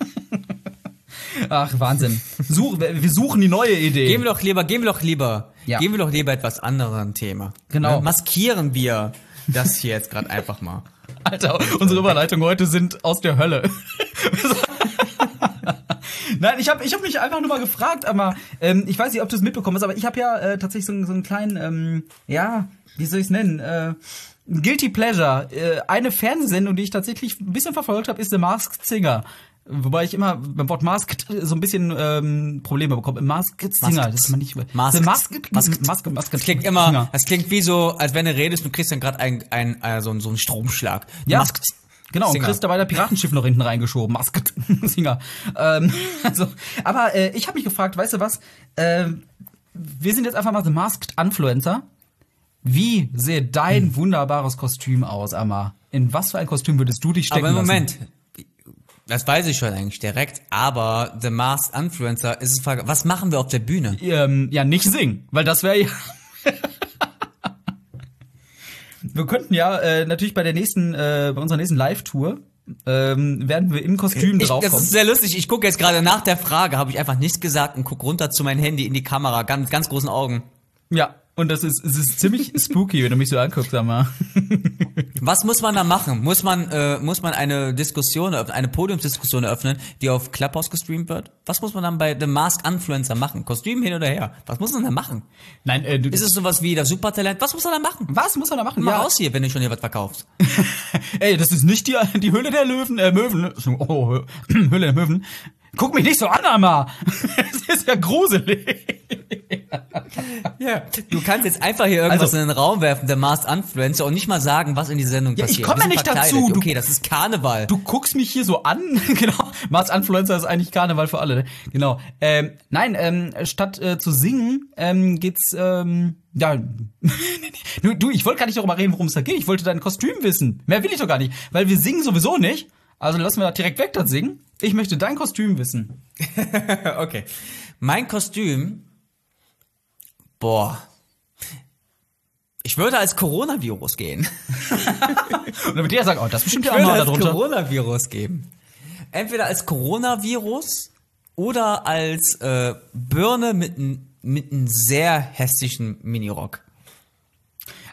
Ach, Wahnsinn. Such, wir suchen die neue Idee. Gehen wir doch lieber, gehen wir doch lieber, Ja. gehen wir doch lieber etwas anderen Thema. Genau. Ne? Maskieren wir das hier jetzt gerade einfach mal. Alter, unsere Überleitungen heute sind aus der Hölle. Nein, ich habe ich hab mich einfach nur mal gefragt, aber ähm, ich weiß nicht, ob du es mitbekommen hast, aber ich habe ja äh, tatsächlich so, einen- so einen kleinen, ähm, ja, wie soll ich es nennen, äh, Guilty Pleasure. Äh, eine Fernsehsendung, die ich tatsächlich ein bisschen verfolgt habe, ist The Masked Singer. Wobei ich immer beim Wort Masked so ein bisschen ähm, Probleme bekomme. Masked Singer, Masked. das ist man nicht. Masked. Masked, Masked. Masked, Masked Das klingt Singer. immer, das klingt wie so, als wenn du redest und kriegst dann gerade ein, ein, äh, so, einen- so einen Stromschlag. Ja. machst- Genau, und Singer. Chris dabei der Piratenschiff noch hinten reingeschoben. Masked Singer. Ähm, also, aber äh, ich habe mich gefragt, weißt du was? Ähm, wir sind jetzt einfach mal The Masked Influencer. Wie sähe dein Hm. wunderbares Kostüm aus, Amma? In was für ein Kostüm würdest du dich stecken Aber im lassen? Das weiß ich schon eigentlich direkt, aber The Masked Influencer ist es Frage, was machen wir auf der Bühne? Ähm, ja, nicht singen, weil das wäre ja. wir könnten ja äh, natürlich bei der nächsten, äh, bei unserer nächsten Live-Tour ähm, werden wir im Kostüm Ich, das ist sehr lustig. Ich gucke jetzt gerade nach der Frage, habe ich einfach nichts gesagt und guck runter zu meinem Handy in die Kamera, ganz, ganz großen Augen. Ja, und das ist, es ist ziemlich spooky, wenn du mich so anguckst, sag mal. Was muss man da machen? Muss man, äh, muss man eine Diskussion, eröffnen, eine Podiumsdiskussion eröffnen, die auf Clubhouse gestreamt wird? Was muss man dann bei The Masked Influencer machen? Kostüm hin oder her? Was muss man da machen? Nein, äh, du, Ist es sowas wie das Supertalent? Was muss man da machen? was muss man da machen? Mach raus hier, wenn du schon hier was verkaufst. Ey, das ist nicht die, die Höhle der Löwen, äh, Möwen. Oh, Höhle der Möwen. Guck mich nicht so an, Amma. Das ist ja gruselig. Ja. Du kannst jetzt einfach hier irgendwas Also- in den Raum werfen, der Masked Influencer, und nicht mal sagen, was in dieser Sendung Ja, ich passiert. komm Wir ja nicht verkleidet. dazu. Du- Okay, das ist Karneval. Du guckst mich hier so an. genau. Mars Influencer ist eigentlich Karneval für alle. Ne? Genau. Ähm, nein, ähm, statt äh, zu singen, ähm, geht's, ähm, ja. du, du, ich wollte gar nicht darüber reden, worum es da geht. Ich wollte dein Kostüm wissen. Mehr will ich doch gar nicht. Weil wir singen sowieso nicht. Also lassen wir das direkt weg, das Singen. Ich möchte dein Kostüm wissen. okay. Mein Kostüm. Boah. Ich würde als Coronavirus gehen. Und damit der sagt, oh, das bestimmt ja auch würde mal als darunter. Coronavirus geben. Entweder als Coronavirus oder als äh, Birne mit einem mit einem sehr hässlichen Minirock.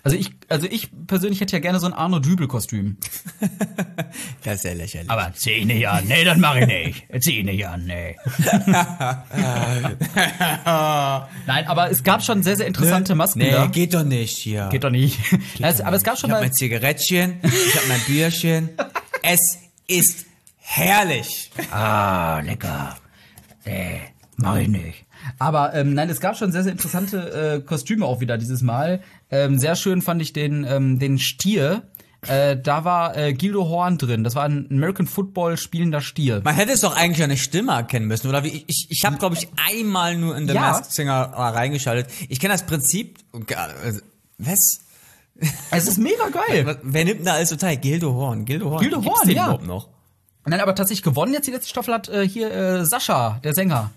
Also ich, also ich persönlich hätte ja gerne so ein Arno Dübel-Kostüm. Das ist ja lächerlich. Aber zieh nicht an, nee, das mache ich nicht. Zieh nicht an, nee. Nein, aber es gab schon sehr, sehr interessante Masken nee, da. geht doch nicht hier. Geht doch nicht. Also, aber es gab schon ich habe mal. mein Zigarettchen, ich habe mein Bierchen. es ist herrlich. Ah, lecker. Nee, mach ich nicht. Aber ähm, nein, es gab schon sehr, sehr interessante äh, Kostüme auch wieder dieses Mal. Ähm, sehr schön fand ich den, ähm, den Stier. Äh, da war äh, Gildo Horn drin. Das war ein American Football spielender Stier. Man hätte es doch eigentlich eine Stimme erkennen müssen, oder? Wie ich ich, ich habe glaube ich einmal nur in The Ja. Masked Singer mal reingeschaltet. Ich kenne das Prinzip. äh, Was? Es ist mega geil. Wer nimmt da alles so teil? Gildo Horn. Gildo Horn. Gildo Horn, ja. noch? Nein, aber tatsächlich gewonnen jetzt die letzte Staffel hat äh, hier äh, Sascha, der Sänger.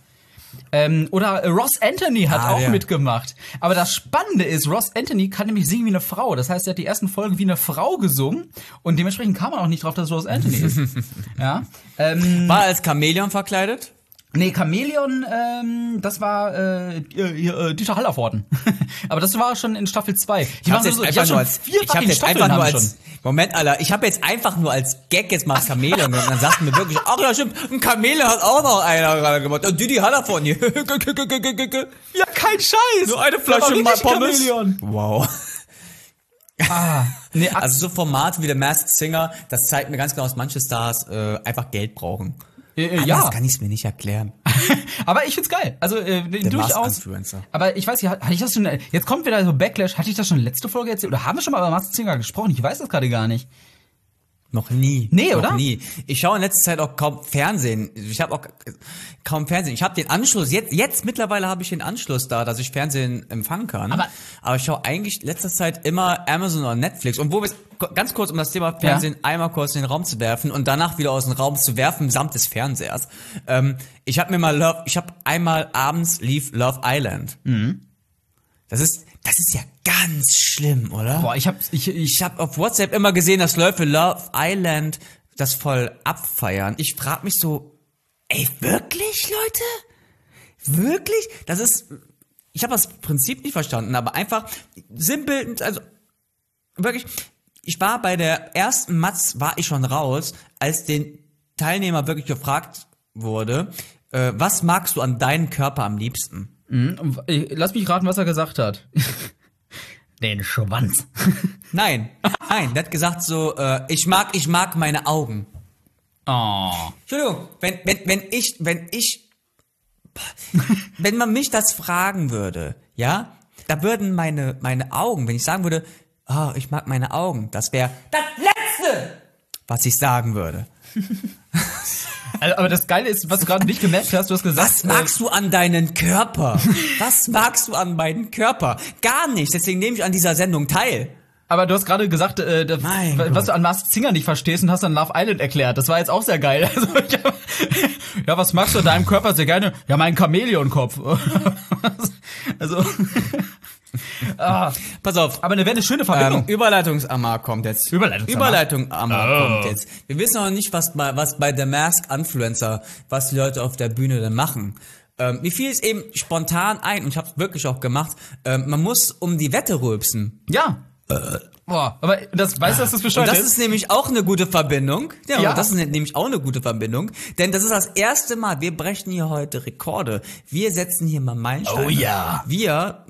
Ähm, oder Ross Anthony hat Ah, auch der. mitgemacht. Aber das Spannende ist, Ross Anthony kann nämlich singen wie eine Frau. Das heißt, er hat die ersten Folgen wie eine Frau gesungen und dementsprechend kam man auch nicht drauf, dass es Ross Anthony ist. ja. Ähm, War er als Chamäleon verkleidet? Nee, Chamäleon, ähm, das war äh, äh, Dieter Hallervorden. Aber das war schon in Staffel 2. Die Ich hab's jetzt so, einfach nur als, ich hab jetzt Staffeln einfach nur als, Moment, Alter, ich habe jetzt einfach nur als Gag jetzt mal Chamäleon. Und dann sagten wir wirklich, ach ja, stimmt, ein Chamäleon hat auch noch einer gerade gemacht. Und Didi Hallervorden hier. Ja, kein Scheiß. Nur eine Der Flasche richtig Pommes. Chamäleon. Wow. Ah, nee, Also so Formate wie The Masked Singer, das zeigt mir ganz genau, dass manche Stars äh, einfach Geld brauchen. Äh, äh, ja. kann ich es mir nicht erklären. Aber ich find's geil. Also äh, Masked durchaus. Influencer. Aber ich weiß nicht, hatte ich das schon. Jetzt kommt wieder so Backlash. Hatte ich das schon letzte Folge erzählt? Oder haben wir schon mal über Masked Singer gesprochen? Ich weiß das gerade gar nicht. Noch nie. Nee, noch oder? nie. Ich schaue in letzter Zeit auch kaum Fernsehen. Ich habe auch kaum Fernsehen. Ich habe den Anschluss, jetzt, jetzt mittlerweile habe ich den Anschluss da, dass ich Fernsehen empfangen kann. Aber- Aber ich schaue eigentlich letzter Zeit immer Amazon oder Netflix. Und wo wir ganz kurz, um das Thema Fernsehen einmal kurz in den Raum zu werfen und danach wieder aus dem Raum zu werfen, samt des Fernsehers. Ähm, ich habe mir mal Love, ich habe einmal abends lief Love Island. Mhm. Das ist, das ist ja ganz schlimm, oder? Boah, ich hab. Ich, ich, Ich habe auf WhatsApp immer gesehen, dass Leute Love Island das voll abfeiern. Ich frag mich so, ey, wirklich, Leute? Wirklich? Das ist, ich habe das Prinzip nicht verstanden, aber einfach simpel, also wirklich, ich war bei der ersten Matz, war ich schon raus, als den Teilnehmer wirklich gefragt wurde, äh, was magst du an deinem Körper am liebsten? Äh, lass mich raten, was er gesagt hat. Den Schwanz. Nein, nein, der hat gesagt so, äh, ich mag, ich mag meine Augen. Oh. Entschuldigung, wenn, wenn, wenn ich, wenn ich, wenn man mich das fragen würde, ja, da würden meine, meine Augen, wenn ich sagen würde, oh, ich mag meine Augen, das wäre das Letzte, was ich sagen würde. Also, aber das Geile ist, was du gerade nicht gemerkt hast, du hast gesagt. Was magst du an deinen Körper? Was magst du an meinen Körper? Gar nichts, deswegen nehme ich an dieser Sendung teil. Aber du hast gerade gesagt, äh, da- Mein was Gott. du an Masked Singer nicht verstehst und hast dann Love Island erklärt. Das war jetzt auch sehr geil. Also, ich hab, ja, was magst du an deinem Körper sehr gerne? Ja, meinen Chamäleonkopf. also, ah, Pass auf, aber eine eine schöne Verbindung. Ähm, Überleitungsamar kommt jetzt. Überleitungsamar. Überleitungsamar Oh. kommt jetzt. Wir wissen noch nicht, was bei, was bei The Mask Influencer, was die Leute auf der Bühne denn machen. Ähm, mir fiel es eben spontan ein, und ich habe es wirklich auch gemacht, ähm, man muss um die Wette rülpsen. ja. Boah, aber das weißt du, dass das Und bescheuert das ist? nämlich auch eine gute Verbindung. Ja, Ja. das ist nämlich auch eine gute Verbindung. Denn das ist das erste Mal, wir brechen hier heute Rekorde. Wir setzen hier mal Meilensteine. Oh ja. Wir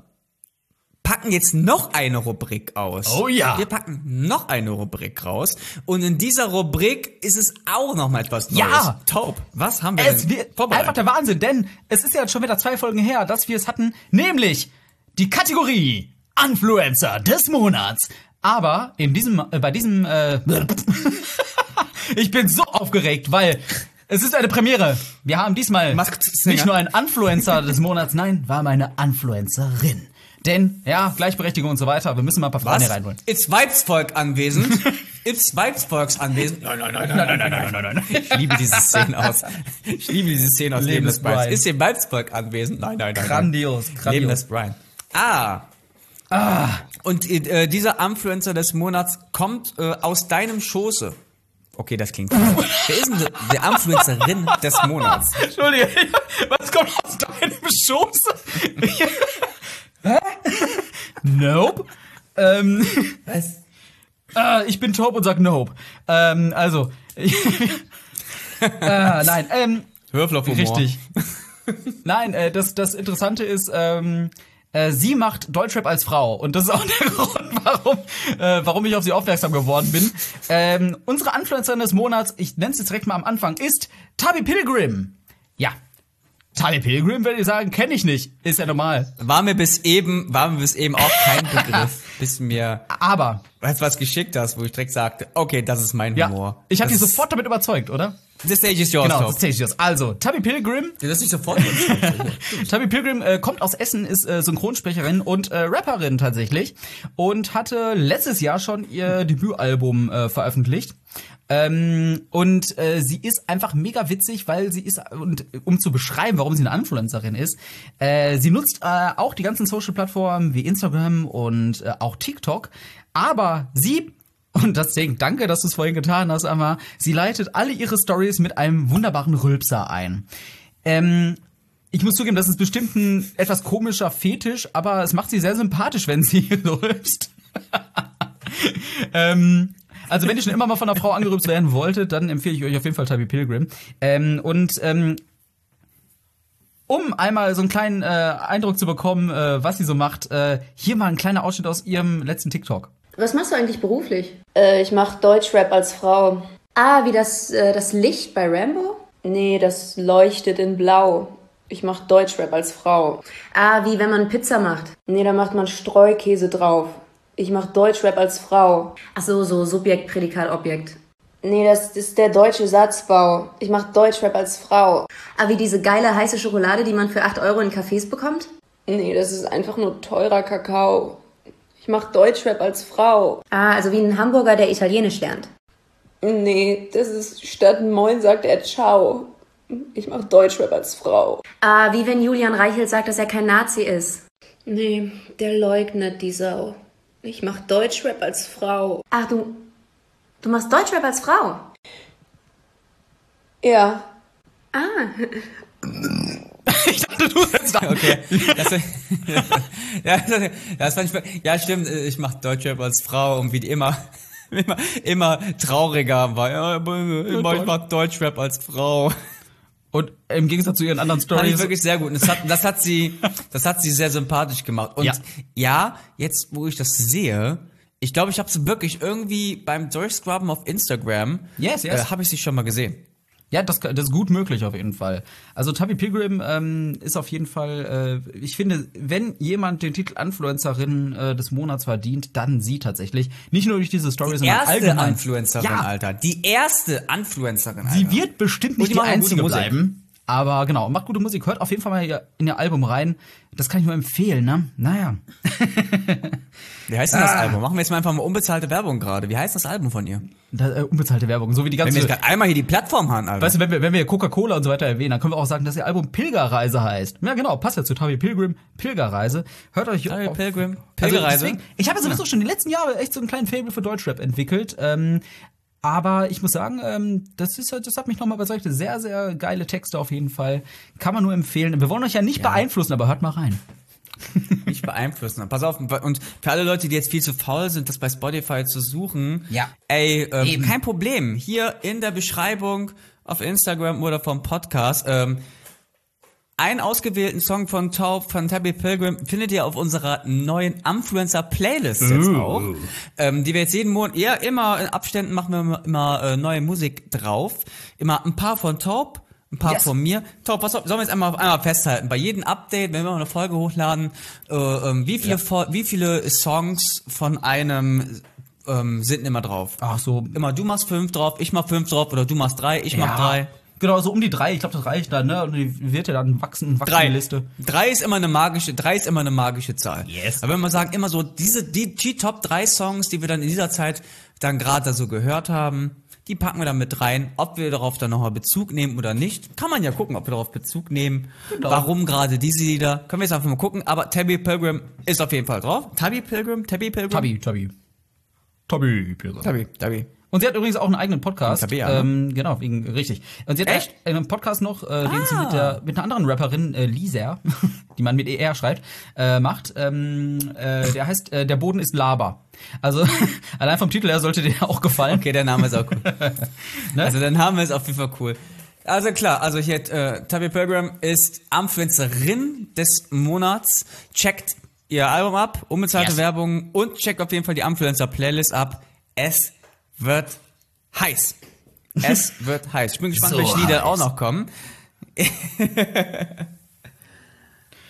packen jetzt noch eine Rubrik aus. Oh ja. Wir packen noch eine Rubrik raus. Und in dieser Rubrik ist es auch noch mal etwas Neues. Ja. Taub. Was haben wir Es denn wird einfach der Wahnsinn, denn es ist ja schon wieder zwei Folgen her, dass wir es hatten, nämlich die Kategorie Influencer des Monats. Aber in diesem, äh, bei diesem, äh, ich bin so aufgeregt, weil es ist eine Premiere. Wir haben diesmal nicht nur einen Influencer des Monats, nein, war meine Influencerin. Denn, ja, Gleichberechtigung und so weiter, wir müssen mal ein paar Fragen Was? hier reinholen. Ist Weibsvolk anwesend? ist Weibsvolks anwesend? Nein, nein, nein, Nein, nein, nein, nein, nein, nein. Ich liebe diese Szene aus. Ich liebe diese Szene aus Leben des Brian. Ist hier Weibsvolk anwesend? Nein, nein, nein. nein. Grandios, Leben grandios. des Brian. Ah. Ah. Und äh, dieser Influencer des Monats kommt äh, aus deinem Schoße. Okay, das klingt falsch. Wer ist denn der- Influencerin des Monats? Entschuldige, was kommt aus deinem Schoß? Hä? Nope. Ähm, Was? ah, ich bin taub und sag nope. Ähm, also. ah, nein, ähm, Hörflop-Humor. richtig. Nein, äh, das, das Interessante ist, ähm, äh, sie macht Deutschrap als Frau. Und das ist auch der Grund, warum, äh, warum ich auf sie aufmerksam geworden bin. Ähm, unsere Influencerin des Monats, ich nenne es jetzt direkt mal am Anfang, ist Tabi Pilgrim. Ja. Tabi Pilgrim, würde ich sagen, kenne ich nicht. Ist ja normal. War mir bis eben, war mir bis eben auch kein Begriff, bis mir Aber, weißt, was geschickt hast, wo ich direkt sagte, okay, das ist mein ja, Humor. ich habe dich sofort damit überzeugt, oder? The stage is yours, Genau, Top. das Stage Yours. Also, Tabi Pilgrim Das ist nicht sofort. Tabi Pilgrim äh, kommt aus Essen, ist äh, Synchronsprecherin und äh, Rapperin tatsächlich und hatte letztes Jahr schon ihr Debütalbum äh, veröffentlicht. Ähm, und äh, sie ist einfach mega witzig, weil sie ist, und um zu beschreiben, warum sie eine Influencerin ist, äh, sie nutzt äh, auch die ganzen Social-Plattformen wie Instagram und äh, auch TikTok, aber sie und deswegen danke, dass du es vorhin getan hast, aber sie leitet alle ihre Stories mit einem wunderbaren Rülpser ein. Ähm, ich muss zugeben, das ist bestimmt ein etwas komischer Fetisch, aber es macht sie sehr sympathisch, wenn sie rülpst. ähm, also wenn ihr schon immer mal von einer Frau angerülpst werden wolltet, dann empfehle ich euch auf jeden Fall Tabi Pilgrim. Ähm, und ähm, um einmal so einen kleinen äh, Eindruck zu bekommen, äh, was sie so macht, äh, hier mal ein kleiner Ausschnitt aus ihrem letzten TikTok. Was machst du eigentlich beruflich? Äh, ich mache Deutschrap als Frau. Ah, wie das, äh, das Licht bei Rambo? Nee, das leuchtet in Blau. Ich mache Deutschrap als Frau. Ah, wie wenn man Pizza macht. Nee, da macht man Streukäse drauf. Ich mache Deutschrap als Frau. Ach so, so Subjekt, Prädikat, Objekt. Nee, das ist der deutsche Satzbau. Ich mache Deutschrap als Frau. Ah, wie diese geile heiße Schokolade, die man für 8 Euro in Cafés bekommt? Nee, das ist einfach nur teurer Kakao. Ich mache Deutschrap als Frau. Ah, also wie ein Hamburger, der Italienisch lernt. Nee, das ist statt Moin sagt er Ciao. Ich mache Deutschrap als Frau. Ah, wie wenn Julian Reichelt sagt, dass er kein Nazi ist. Nee, der leugnet die Sau. Ich mache Deutschrap als Frau. Ach, du, du machst Deutschrap als Frau. Ja, Ich dachte, du setzt da. Okay. Das, ja, das, das fand ich, ja, stimmt, ich mache Deutschrap als Frau und wie die immer, immer, immer trauriger war. Ja, aber ich mach- ich mach Deutschrap als Frau. Und im Gegensatz zu ihren anderen Fand ich Stories. wirklich sehr gut. Und das hat, das hat sie, das hat sie sehr sympathisch gemacht. Und Ja. ja, jetzt, wo ich das sehe, ich glaube, ich habe sie wirklich irgendwie beim Durchscrubben auf Instagram, Yes, yes. Äh, habe ich sie schon mal gesehen. Ja, das, das ist gut möglich auf jeden Fall. Also Tabi Pilgrim ähm, ist auf jeden Fall, äh, ich finde, wenn jemand den Titel Influencerin äh, des Monats verdient, dann sie tatsächlich. Nicht nur durch diese Story, sondern Erste allgemein. Influencerin, Ja, Alter. Die erste Influencerin, Alter. sie wird bestimmt nicht die die einzige bleiben. Aber genau, macht gute Musik. Hört auf jeden Fall mal in ihr Album rein. Das kann ich nur empfehlen, ne? Naja. Wie heißt denn das Ah. Album? Machen wir jetzt mal einfach mal unbezahlte Werbung gerade. Wie heißt das Album von ihr? Da, äh, unbezahlte Werbung. So wie die Wenn ganze. wir jetzt gerade einmal hier die Plattform haben, Alter. Weißt du, wenn wir, wenn wir Coca-Cola und so weiter erwähnen, dann können wir auch sagen, dass ihr Album Pilgerreise heißt. Ja, genau, passt ja zu Tabi Pilgrim, Pilgerreise. Hört euch auf- Pilgrim, Also Pilgerreise. deswegen, ich habe ja sowieso schon die letzten Jahre echt so einen kleinen Fable für Deutschrap entwickelt. Ähm, aber ich muss sagen, ähm, das ist das hat mich nochmal überzeugt. Sehr, sehr geile Texte auf jeden Fall. Kann man nur empfehlen. Wir wollen euch ja nicht beeinflussen, aber hört mal rein. nicht beeinflussen. Pass auf, und für alle Leute, die jetzt viel zu faul sind, das bei Spotify zu suchen, Ja. ey, ähm, kein Problem. Hier in der Beschreibung auf Instagram oder vom Podcast, ähm, einen ausgewählten Song von Taub von Tabby Pilgrim findet ihr auf unserer neuen Influencer-Playlist jetzt auch. Ähm, die wir jetzt jeden Monat, ja, immer in Abständen machen wir immer, immer äh, neue Musik drauf. Immer ein paar von Taub, ein paar Yes. von mir. Taub, was soll- sollen wir jetzt einmal, einmal festhalten? Bei jedem Update, wenn wir mal eine Folge hochladen, äh, ähm, wie, viele Fol- wie viele Songs von einem ähm, sind immer drauf? Ach so. Immer du machst fünf drauf, ich mach fünf drauf oder du machst drei, ich mach drei. Genau, so um die drei. Ich glaube, das reicht dann, ne? Und die wird ja dann wachsen, wachsen Drei. Liste. Drei ist immer eine magische, drei ist immer eine magische Zahl. Yes. Aber wenn wir sagen, immer so, diese, die, die Top 3 Songs, die wir dann in dieser Zeit dann gerade so gehört haben. Die packen wir dann mit rein. Ob wir darauf dann nochmal Bezug nehmen oder nicht, kann man ja gucken, ob wir darauf Bezug nehmen. Warum gerade diese Lieder, können wir jetzt einfach mal gucken. Aber Tabby Pilgrim ist auf jeden Fall drauf. Tabby Pilgrim? Tabby Pilgrim? Tabi, Tabi. Tabi, Pilgrim. Tabi, Tabi. Und sie hat übrigens auch einen eigenen Podcast. Tabea, ne? ähm, genau, wegen, richtig. Und sie hat Echt? einen Podcast noch, äh, den sie Ah. mit, der, mit einer anderen Rapperin, äh, Lisa, die man mit ER schreibt, äh, macht. Ähm, äh, der heißt, äh, der Boden ist Laber. Also, allein vom Titel her sollte dir auch gefallen. Okay, der Name ist auch cool. Ne? Also der Name ist auf jeden Fall cool. Also klar, also hier äh, Tabby Pilgrim ist Influencerin des Monats. Checkt ihr Album ab, unbezahlte Yes. Werbung und checkt auf jeden Fall die Influencer Playlist ab. Es wird heiß. Es wird heiß. Ich bin gespannt, So welche Lieder heiß. auch noch kommen.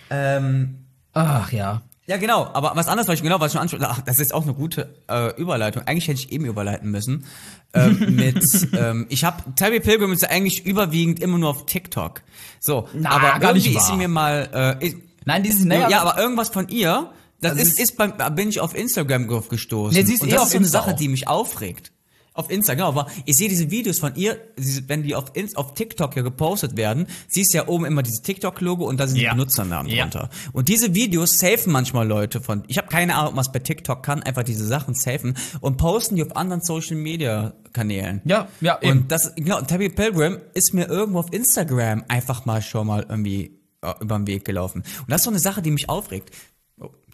ähm, Ach ja. ja, genau, aber was anderes, was ich genau, was ich schon anspreche, ach, das ist auch eine gute äh, Überleitung. Eigentlich hätte ich eben überleiten müssen. Ähm, mit, ähm, ich habe Tabby Pilgrim ist ja eigentlich überwiegend immer nur auf TikTok. So, Na, aber gar nicht irgendwie ist sie mir mal, äh, ich, Nein, dieses, naja, ja, aber irgendwas von ihr, das, Das ist, ist- ist beim, bin ich auf Instagram drauf gestoßen. Nee, sie ist Und eh das auf ist so eine Sache, die mich aufregt. Auf Instagram, genau, aber ich sehe diese Videos von ihr, diese- wenn die auf, auf TikTok ja gepostet werden, siehst du ja oben immer dieses TikTok-Logo und da sind Ja. die Benutzernamen Ja. drunter. Und diese Videos safen manchmal Leute von, ich habe keine Ahnung, was bei TikTok kann, einfach diese Sachen safen und posten die auf anderen Social-Media-Kanälen. Ja, ja, eben. Und das, genau, Tabby Pilgrim ist mir irgendwo auf Instagram einfach mal schon mal irgendwie äh, über den Weg gelaufen. Und das ist so eine Sache, die mich aufregt.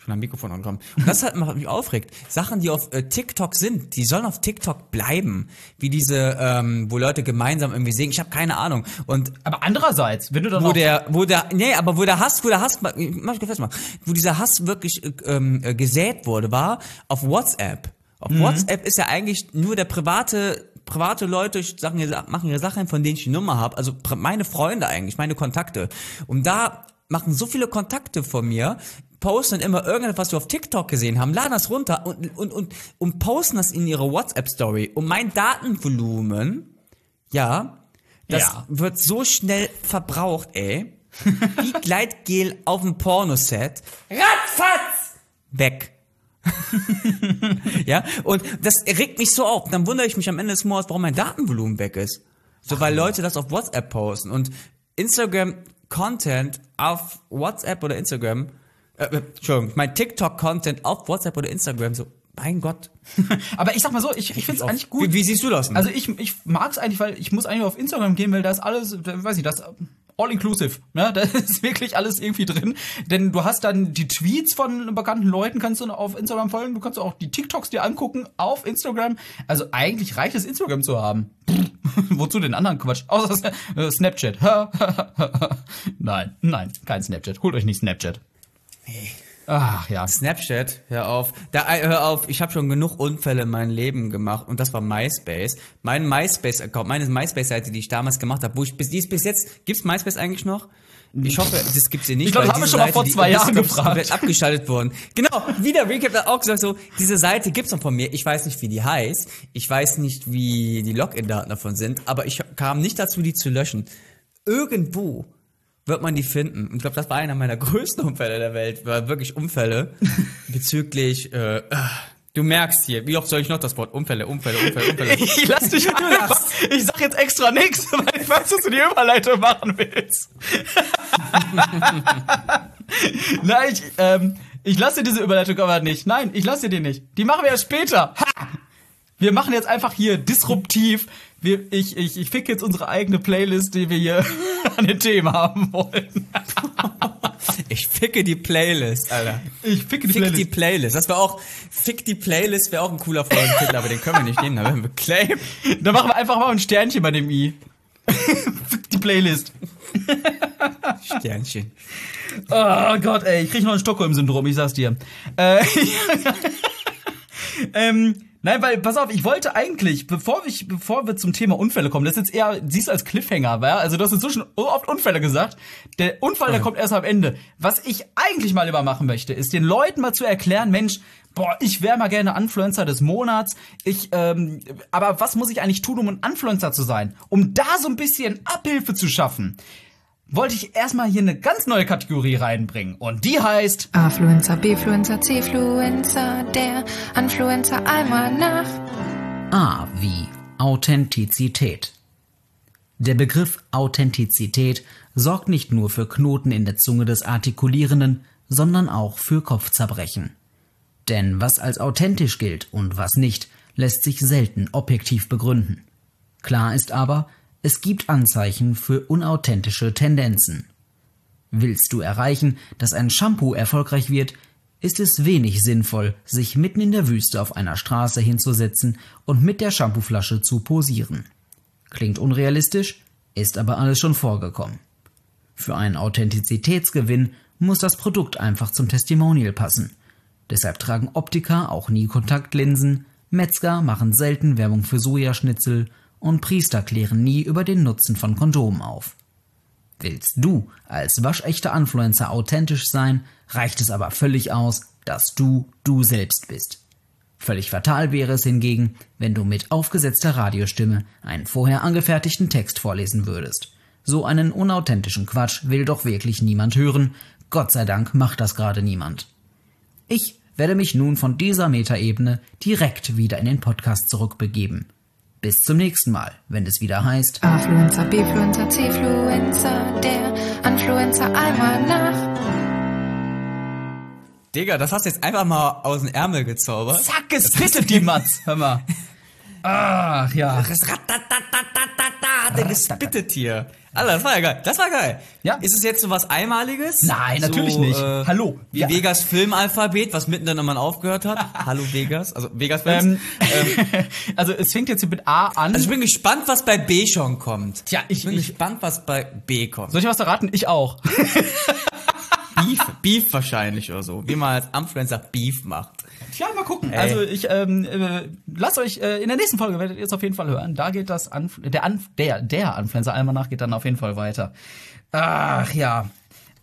Bin am Mikrofon angekommen. Und das macht mich aufregt. Sachen, die auf äh, TikTok sind, die sollen auf TikTok bleiben. Wie diese, ähm, wo Leute gemeinsam irgendwie singen. Ich habe keine Ahnung. Und aber andererseits, wenn du dann wo der, wo der, nee, aber wo der Hass, wo der Hass, mach ich fest mal, wo dieser Hass wirklich äh, ähm, äh, gesät wurde, war auf WhatsApp. Auf Mhm. WhatsApp ist ja eigentlich nur der private, private Leute sagen, machen ihre Sachen, von denen ich die Nummer habe, also meine Freunde eigentlich, meine Kontakte. Und da machen so viele Kontakte von mir, posten immer irgendetwas, was wir auf TikTok gesehen haben, laden das runter und, und, und, und posten das in ihre WhatsApp-Story. Und mein Datenvolumen, ja, das Ja. wird so schnell verbraucht, ey. Wie Gleitgel auf dem Pornoset. Ratzfatz! Weg. ja, und das regt mich so auf. Dann wundere ich mich am Ende des Monats, warum mein Datenvolumen weg ist. So, weil Leute das auf WhatsApp posten und Instagram Content auf WhatsApp oder Instagram, äh, äh, Entschuldigung, mein TikTok Content auf WhatsApp oder Instagram, so, mein Gott. aber ich sag mal so, ich, ich find's eigentlich gut. Wie, wie siehst du das denn? Also ich, ich mag's eigentlich, weil ich muss eigentlich auf Instagram gehen, weil da ist alles, weiß ich, das all inclusive, ne? Da ist wirklich alles irgendwie drin, denn du hast dann die Tweets von bekannten Leuten kannst du auf Instagram folgen, du kannst auch die TikToks dir angucken auf Instagram. Also eigentlich reicht es Instagram zu haben. Wozu den anderen Quatsch? Außer äh, Snapchat. nein, nein, kein Snapchat. Holt euch nicht Snapchat. Ach ja. Snapchat, hör auf. Da, äh, hör auf, ich habe schon genug Unfälle in meinem Leben gemacht und das war MySpace. Mein MySpace-Account, meine MySpace-Seite, die ich damals gemacht habe, wo ich bis, die ist bis jetzt, gibt's MySpace eigentlich noch? Ich hoffe, das gibt's hier nicht. Ich glaub, weil das haben wir schon mal Seite, vor die zwei ist Jahren gefragt. abgeschaltet worden. Genau, wieder Recap hat auch gesagt so, diese Seite gibt's noch von mir. Ich weiß nicht, wie die heißt. Ich weiß nicht, wie die Login-Daten davon sind, aber ich kam nicht dazu, die zu löschen. Irgendwo wird man die finden. Und ich glaube, das war einer meiner größten Unfälle der Welt. War wirklich Unfälle bezüglich. Äh, ah, du merkst hier, wie oft soll ich noch das Wort Unfälle, Unfälle, Unfälle, Unfälle. Ich lass dich einfach. Ich sag jetzt extra nichts, weil ich weiß, dass du die Überleitung machen willst. Nein, ich, ähm, ich lasse dir diese Überleitung aber nicht. Nein, ich lasse dir die nicht. Die machen wir erst später. Wir machen jetzt einfach hier disruptiv. Wir, ich, ich, ich fick jetzt unsere eigene Playlist, die wir hier an den Themen haben wollen. Ich ficke die Playlist, Alter. Ich ficke die Fick Playlist. die Playlist. Das wäre auch, Fick die Playlist wäre auch ein cooler Folgentitel, aber den können wir nicht nehmen, da werden wir claim. Da machen wir einfach mal ein Sternchen bei dem I. fick die Playlist. Sternchen. Oh Gott, ey, ich krieg noch ein Stockholm-Syndrom, ich sag's dir. Äh, ähm, nein, weil, pass auf, ich wollte eigentlich, bevor, ich, bevor wir zum Thema Unfälle kommen, das ist jetzt eher, siehst du als Cliffhanger, weil, also du hast inzwischen so oft Unfälle gesagt. Der Unfall, der kommt erst am Ende. Was ich eigentlich mal immer machen möchte, ist den Leuten mal zu erklären, Mensch, boah, ich wäre mal gerne Influencer des Monats. Ich, ähm, aber was muss ich eigentlich tun, um ein Influencer zu sein? Um da so ein bisschen Abhilfe zu schaffen wollte ich erstmal hier eine ganz neue Kategorie reinbringen. Und die heißt A-Fluencer, B-Fluencer, C-Fluencer, der Influencer einmal nach. A wie Authentizität. Der Begriff Authentizität sorgt nicht nur für Knoten in der Zunge des Artikulierenden, sondern auch für Kopfzerbrechen. Denn was als authentisch gilt und was nicht, lässt sich selten objektiv begründen. Klar ist aber, es gibt Anzeichen für unauthentische Tendenzen. Willst du erreichen, dass ein Shampoo erfolgreich wird, ist es wenig sinnvoll, sich mitten in der Wüste auf einer Straße hinzusetzen und mit der Shampooflasche zu posieren. Klingt unrealistisch, ist aber alles schon vorgekommen. Für einen Authentizitätsgewinn muss das Produkt einfach zum Testimonial passen. Deshalb tragen Optiker auch nie Kontaktlinsen, Metzger machen selten Werbung für Sojaschnitzel und Priester klären nie über den Nutzen von Kondomen auf. Willst du als waschechter Influencer authentisch sein, reicht es aber völlig aus, dass du du selbst bist. Völlig fatal wäre es hingegen, wenn du mit aufgesetzter Radiostimme einen vorher angefertigten Text vorlesen würdest. So einen unauthentischen Quatsch will doch wirklich niemand hören. Gott sei Dank macht das gerade niemand. Ich werde mich nun von dieser Metaebene direkt wieder in den Podcast zurückbegeben. Bis zum nächsten Mal, wenn es wieder heißt A-Fluencer, B-Fluencer, C-Fluencer, der Anfluencer einmal nach. Digga, das hast du jetzt einfach mal aus dem Ärmel gezaubert. Zack, es spittet die Matz. Hör mal. Ach ja. Das ratatatatata, der gespittet hier. Alter, das war ja geil. Das war geil. Ja. Ist es jetzt so was Einmaliges? Nein, natürlich so, nicht. Äh, Hallo. Wie Ja. Vegas Filmalphabet, was mittendrin immer aufgehört hat. Hallo Vegas. Also Vegas Films. Ähm, also es fängt jetzt mit A an. Also ich bin gespannt, was bei B schon kommt. Tja, ich- bin ich- gespannt, was bei B kommt. Soll ich was erraten? Ich auch. Beef, Beef wahrscheinlich oder so. Wie man als Influencer Beef macht. Ja, mal gucken. Ey. Also ich ähm, äh, lasst euch äh, in der nächsten Folge werdet ihr es auf jeden Fall hören. Da geht das Anf der Anf der der Influencer Almanach geht dann auf jeden Fall weiter. Ach ja.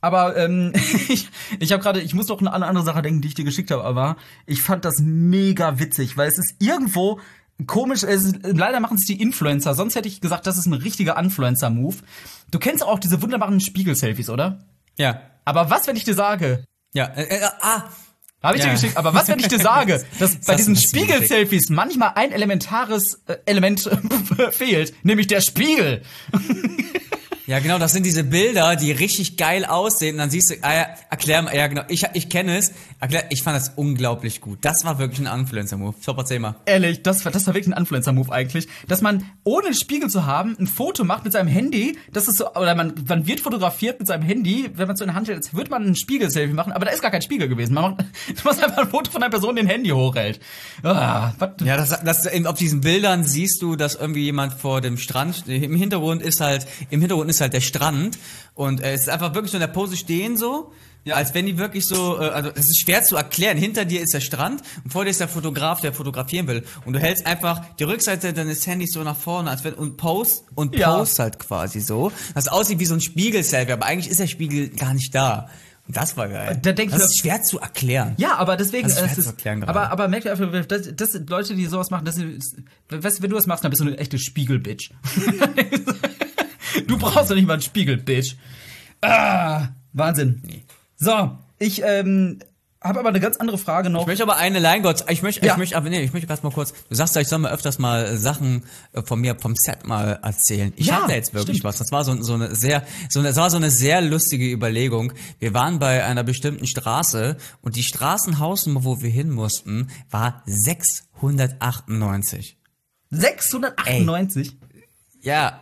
Aber ähm, ich, ich habe gerade, ich muss noch an eine andere Sache denken, die ich dir geschickt habe, aber ich fand das mega witzig, weil es ist irgendwo komisch, es ist, leider machen es die Influencer, sonst hätte ich gesagt, das ist ein richtiger Influencer-Move. Du kennst auch diese wunderbaren Spiegel-Selfies, oder? Ja. Aber was, wenn ich dir sage, Ja. Äh, äh, ah. habe ich Ja. dir geschickt. Aber was, wenn ich dir sage, dass bei hast diesen. Spiegel-Selfies manchmal ein elementares äh, Element fehlt, nämlich der Spiegel. Ja, genau, das sind diese Bilder, die richtig geil aussehen. Und dann siehst du, ah, ja, erklär mal, ja, genau, ich, ich kenne es. Erklär, ich fand das unglaublich gut. Das war wirklich ein Influencer-Move. Top, erzähl mal. Ehrlich, das, war- das war wirklich ein Influencer-Move eigentlich. Dass man, ohne einen Spiegel zu haben, ein Foto macht mit seinem Handy. Das ist so, oder man, man wird fotografiert mit seinem Handy. Wenn man es so in der Hand hält, wird man ein Spiegel-Selfie machen. Aber da ist gar kein Spiegel gewesen. Man macht, du machst einfach ein Foto von einer Person, die ein Handy hochhält. Ah, was, Ja, das, das, auf diesen Bildern siehst du, dass irgendwie jemand vor dem Strand, im Hintergrund ist halt, im Hintergrund ist halt der Strand und äh, es ist einfach wirklich so in der Pose stehen so, als wenn die wirklich so, äh, also es ist schwer zu erklären, hinter dir ist der Strand und vor dir ist der Fotograf, der fotografieren will und du hältst einfach die Rückseite deines Handys so nach vorne, als wenn, und post, und Ja. post halt quasi so, das aussieht wie so ein Spiegel-Selfie, aber eigentlich ist der Spiegel gar nicht da. Und das war geil. Da das mir- ist schwer zu erklären. Ja, aber deswegen, Das ist schwer es zu ist, erklären gerade. aber, aber merkt ihr einfach, das, das sind Leute, die sowas machen, das ist, du, wenn du das machst, dann bist du eine echte Spiegel-Bitch. du brauchst doch nicht mal einen Spiegel-Bitch. Ah, Wahnsinn. So, ich, ähm, habe aber eine ganz andere Frage noch. Ich möchte aber eine Line, Gott, ich möchte, Ja. ich möchte, aber nee, ich möchte ganz mal kurz, du sagst ja, ich soll mal öfters mal äh, Sachen äh, von mir vom Set mal erzählen. Ich Ja, hatte jetzt wirklich stimmt. was. Das war so, so eine sehr, so eine, das war so eine sehr lustige Überlegung. Wir waren bei einer bestimmten Straße und die Straßenhausnummer, wo wir hin mussten, war 698. 698. Ja.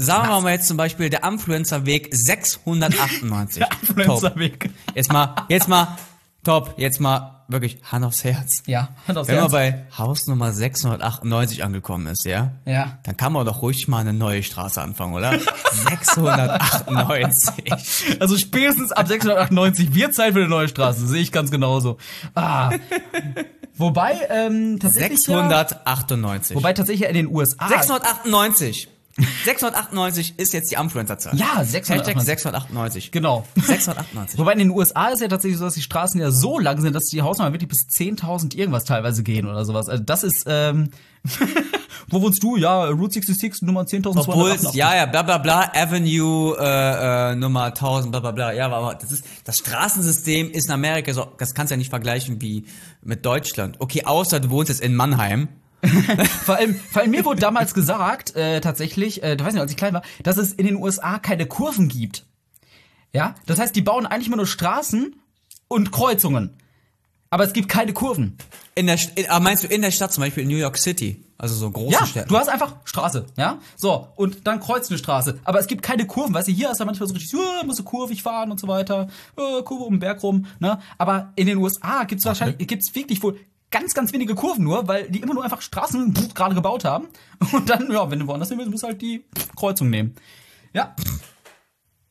Sagen wir mal jetzt zum Beispiel der Influencer-Weg 698. Der Top. Influencer-Weg. Jetzt mal, jetzt mal, top, jetzt mal wirklich Hand aufs Herz. Ja, Hand aufs Wenn man Herz. bei Hausnummer 698 angekommen ist, ja? Ja. Dann kann man doch ruhig mal eine neue Straße anfangen, oder? 698. Also spätestens ab 698 wird Zeit für eine neue Straße, sehe ich ganz genauso. Ah. Wobei, ähm, tatsächlich. Ja, 698. wobei tatsächlich in den USA. 698. 698 ist jetzt die Influencer-Zahl. Ja, Hashtag 698. 698. Genau. 698. Wobei in den USA ist ja tatsächlich so, dass die Straßen ja so lang sind, dass die Hausnummern wirklich bis 10.000 irgendwas teilweise gehen oder sowas. Also das ist, ähm, wo wohnst du? Ja, Route 66, Nummer 10.288. Obwohl, ja, ja, bla bla bla, Avenue äh, äh, Nummer 1000, bla bla bla. Ja, aber das ist das Straßensystem ist in Amerika so, das kannst du ja nicht vergleichen wie mit Deutschland. Okay, außer du wohnst jetzt in Mannheim Vor allem, vor allem mir wurde damals gesagt, äh, tatsächlich, äh, du weißt nicht, als ich klein war, dass es in den USA keine Kurven gibt. Ja, das heißt, die bauen eigentlich immer nur Straßen und Kreuzungen. Aber es gibt keine Kurven. In der, in, aber meinst du in der Stadt, zum Beispiel in New York City? Also so große Ja, Städte. du hast einfach Straße, ja? So, und dann kreuzt eine Straße. Aber es gibt keine Kurven, weißt du, hier ist da manchmal so richtig, ja, musst du kurvig fahren und so weiter, äh, Kurve um den Berg rum, ne? Aber in den USA gibt's wahrscheinlich, gibt's wirklich wohl ganz, ganz wenige Kurven nur, weil die immer nur einfach Straßen gerade gebaut haben. Und dann, ja, wenn du woanders hin willst, musst du halt die Kreuzung nehmen. Ja.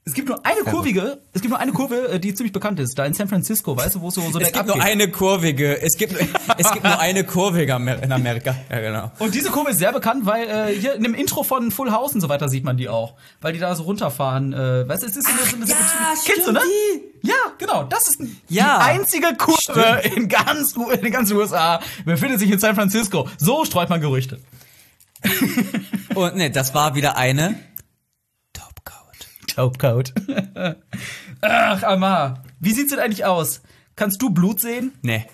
Es gibt nur eine kurvige, es gibt nur eine Kurve, äh, die ziemlich bekannt ist, da in San Francisco, weißt du, wo es so, so es gibt nur geht. eine kurvige, es gibt, es gibt nur eine kurvige in Amerika. Ja, genau. Und diese Kurve ist sehr bekannt, weil äh, hier in dem Intro von Full House und so weiter sieht man die auch. Weil die da so runterfahren. Äh, weißt du, es ist so eine, so eine ja, Kennst du, stimmt, ne? Ja, genau. Das ist Ja. die einzige Kurve in ganz in den ganzen USA. Befindet sich in San Francisco. So streut man Gerüchte. Und ne, das war wieder eine Topcoat. Ach, Amar. Wie sieht's denn eigentlich aus? Kannst du Blut sehen? Nee.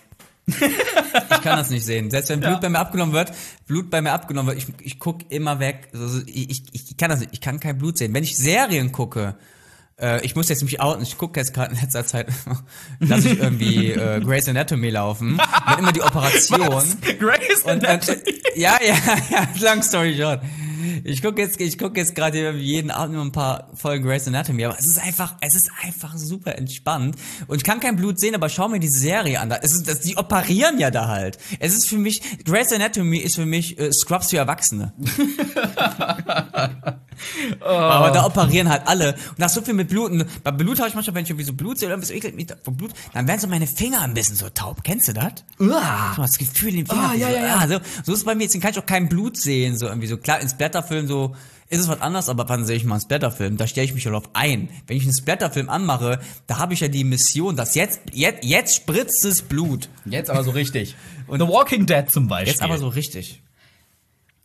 ich kann das nicht sehen. Selbst wenn Blut bei mir abgenommen wird, Blut bei mir abgenommen wird, ich, ich guck immer weg. Also ich, ich, kann das nicht. Ich kann kein Blut sehen. Wenn ich Serien gucke, äh, ich muss jetzt mich outen, ich gucke jetzt gerade in letzter Zeit, lasse ich irgendwie äh, Grey's Anatomy laufen. Wenn immer die Operation. Grace Und, und, äh, ja, ja, ja, long story short. Ich gucke jetzt, ich gucke jetzt gerade jeden Abend immer ein paar Folgen Grey's Anatomy, aber es ist einfach, es ist einfach super entspannt. Und ich kann kein Blut sehen, aber schau mir die Serie an. Es ist, das, die operieren ja da halt. Es ist für mich, Grey's Anatomy ist für mich äh, Scrubs für Erwachsene. Aber da operieren halt alle. Und das ist so viel mit Blut. Und bei Blut habe ich manchmal, wenn ich irgendwie so Blut sehe oder irgendwas ekelt mich da vor Blut, dann werden so meine Finger ein bisschen so taub. Kennst du das? Uah. So das Gefühl in den Fingern. Ah, ja, so, ja, ja. so, so ist es bei mir. Deswegen kann ich auch kein Blut sehen. So irgendwie so klar, in Splatterfilm so ist es was anderes, aber wann sehe ich mal einen Splatterfilm? Da stelle ich mich schon auf ein. Wenn ich einen Splatterfilm anmache, da habe ich ja die Mission, dass jetzt, jetzt, jetzt spritzt es Blut. Jetzt aber so richtig. Und The Walking Dead zum Beispiel. Jetzt aber so richtig.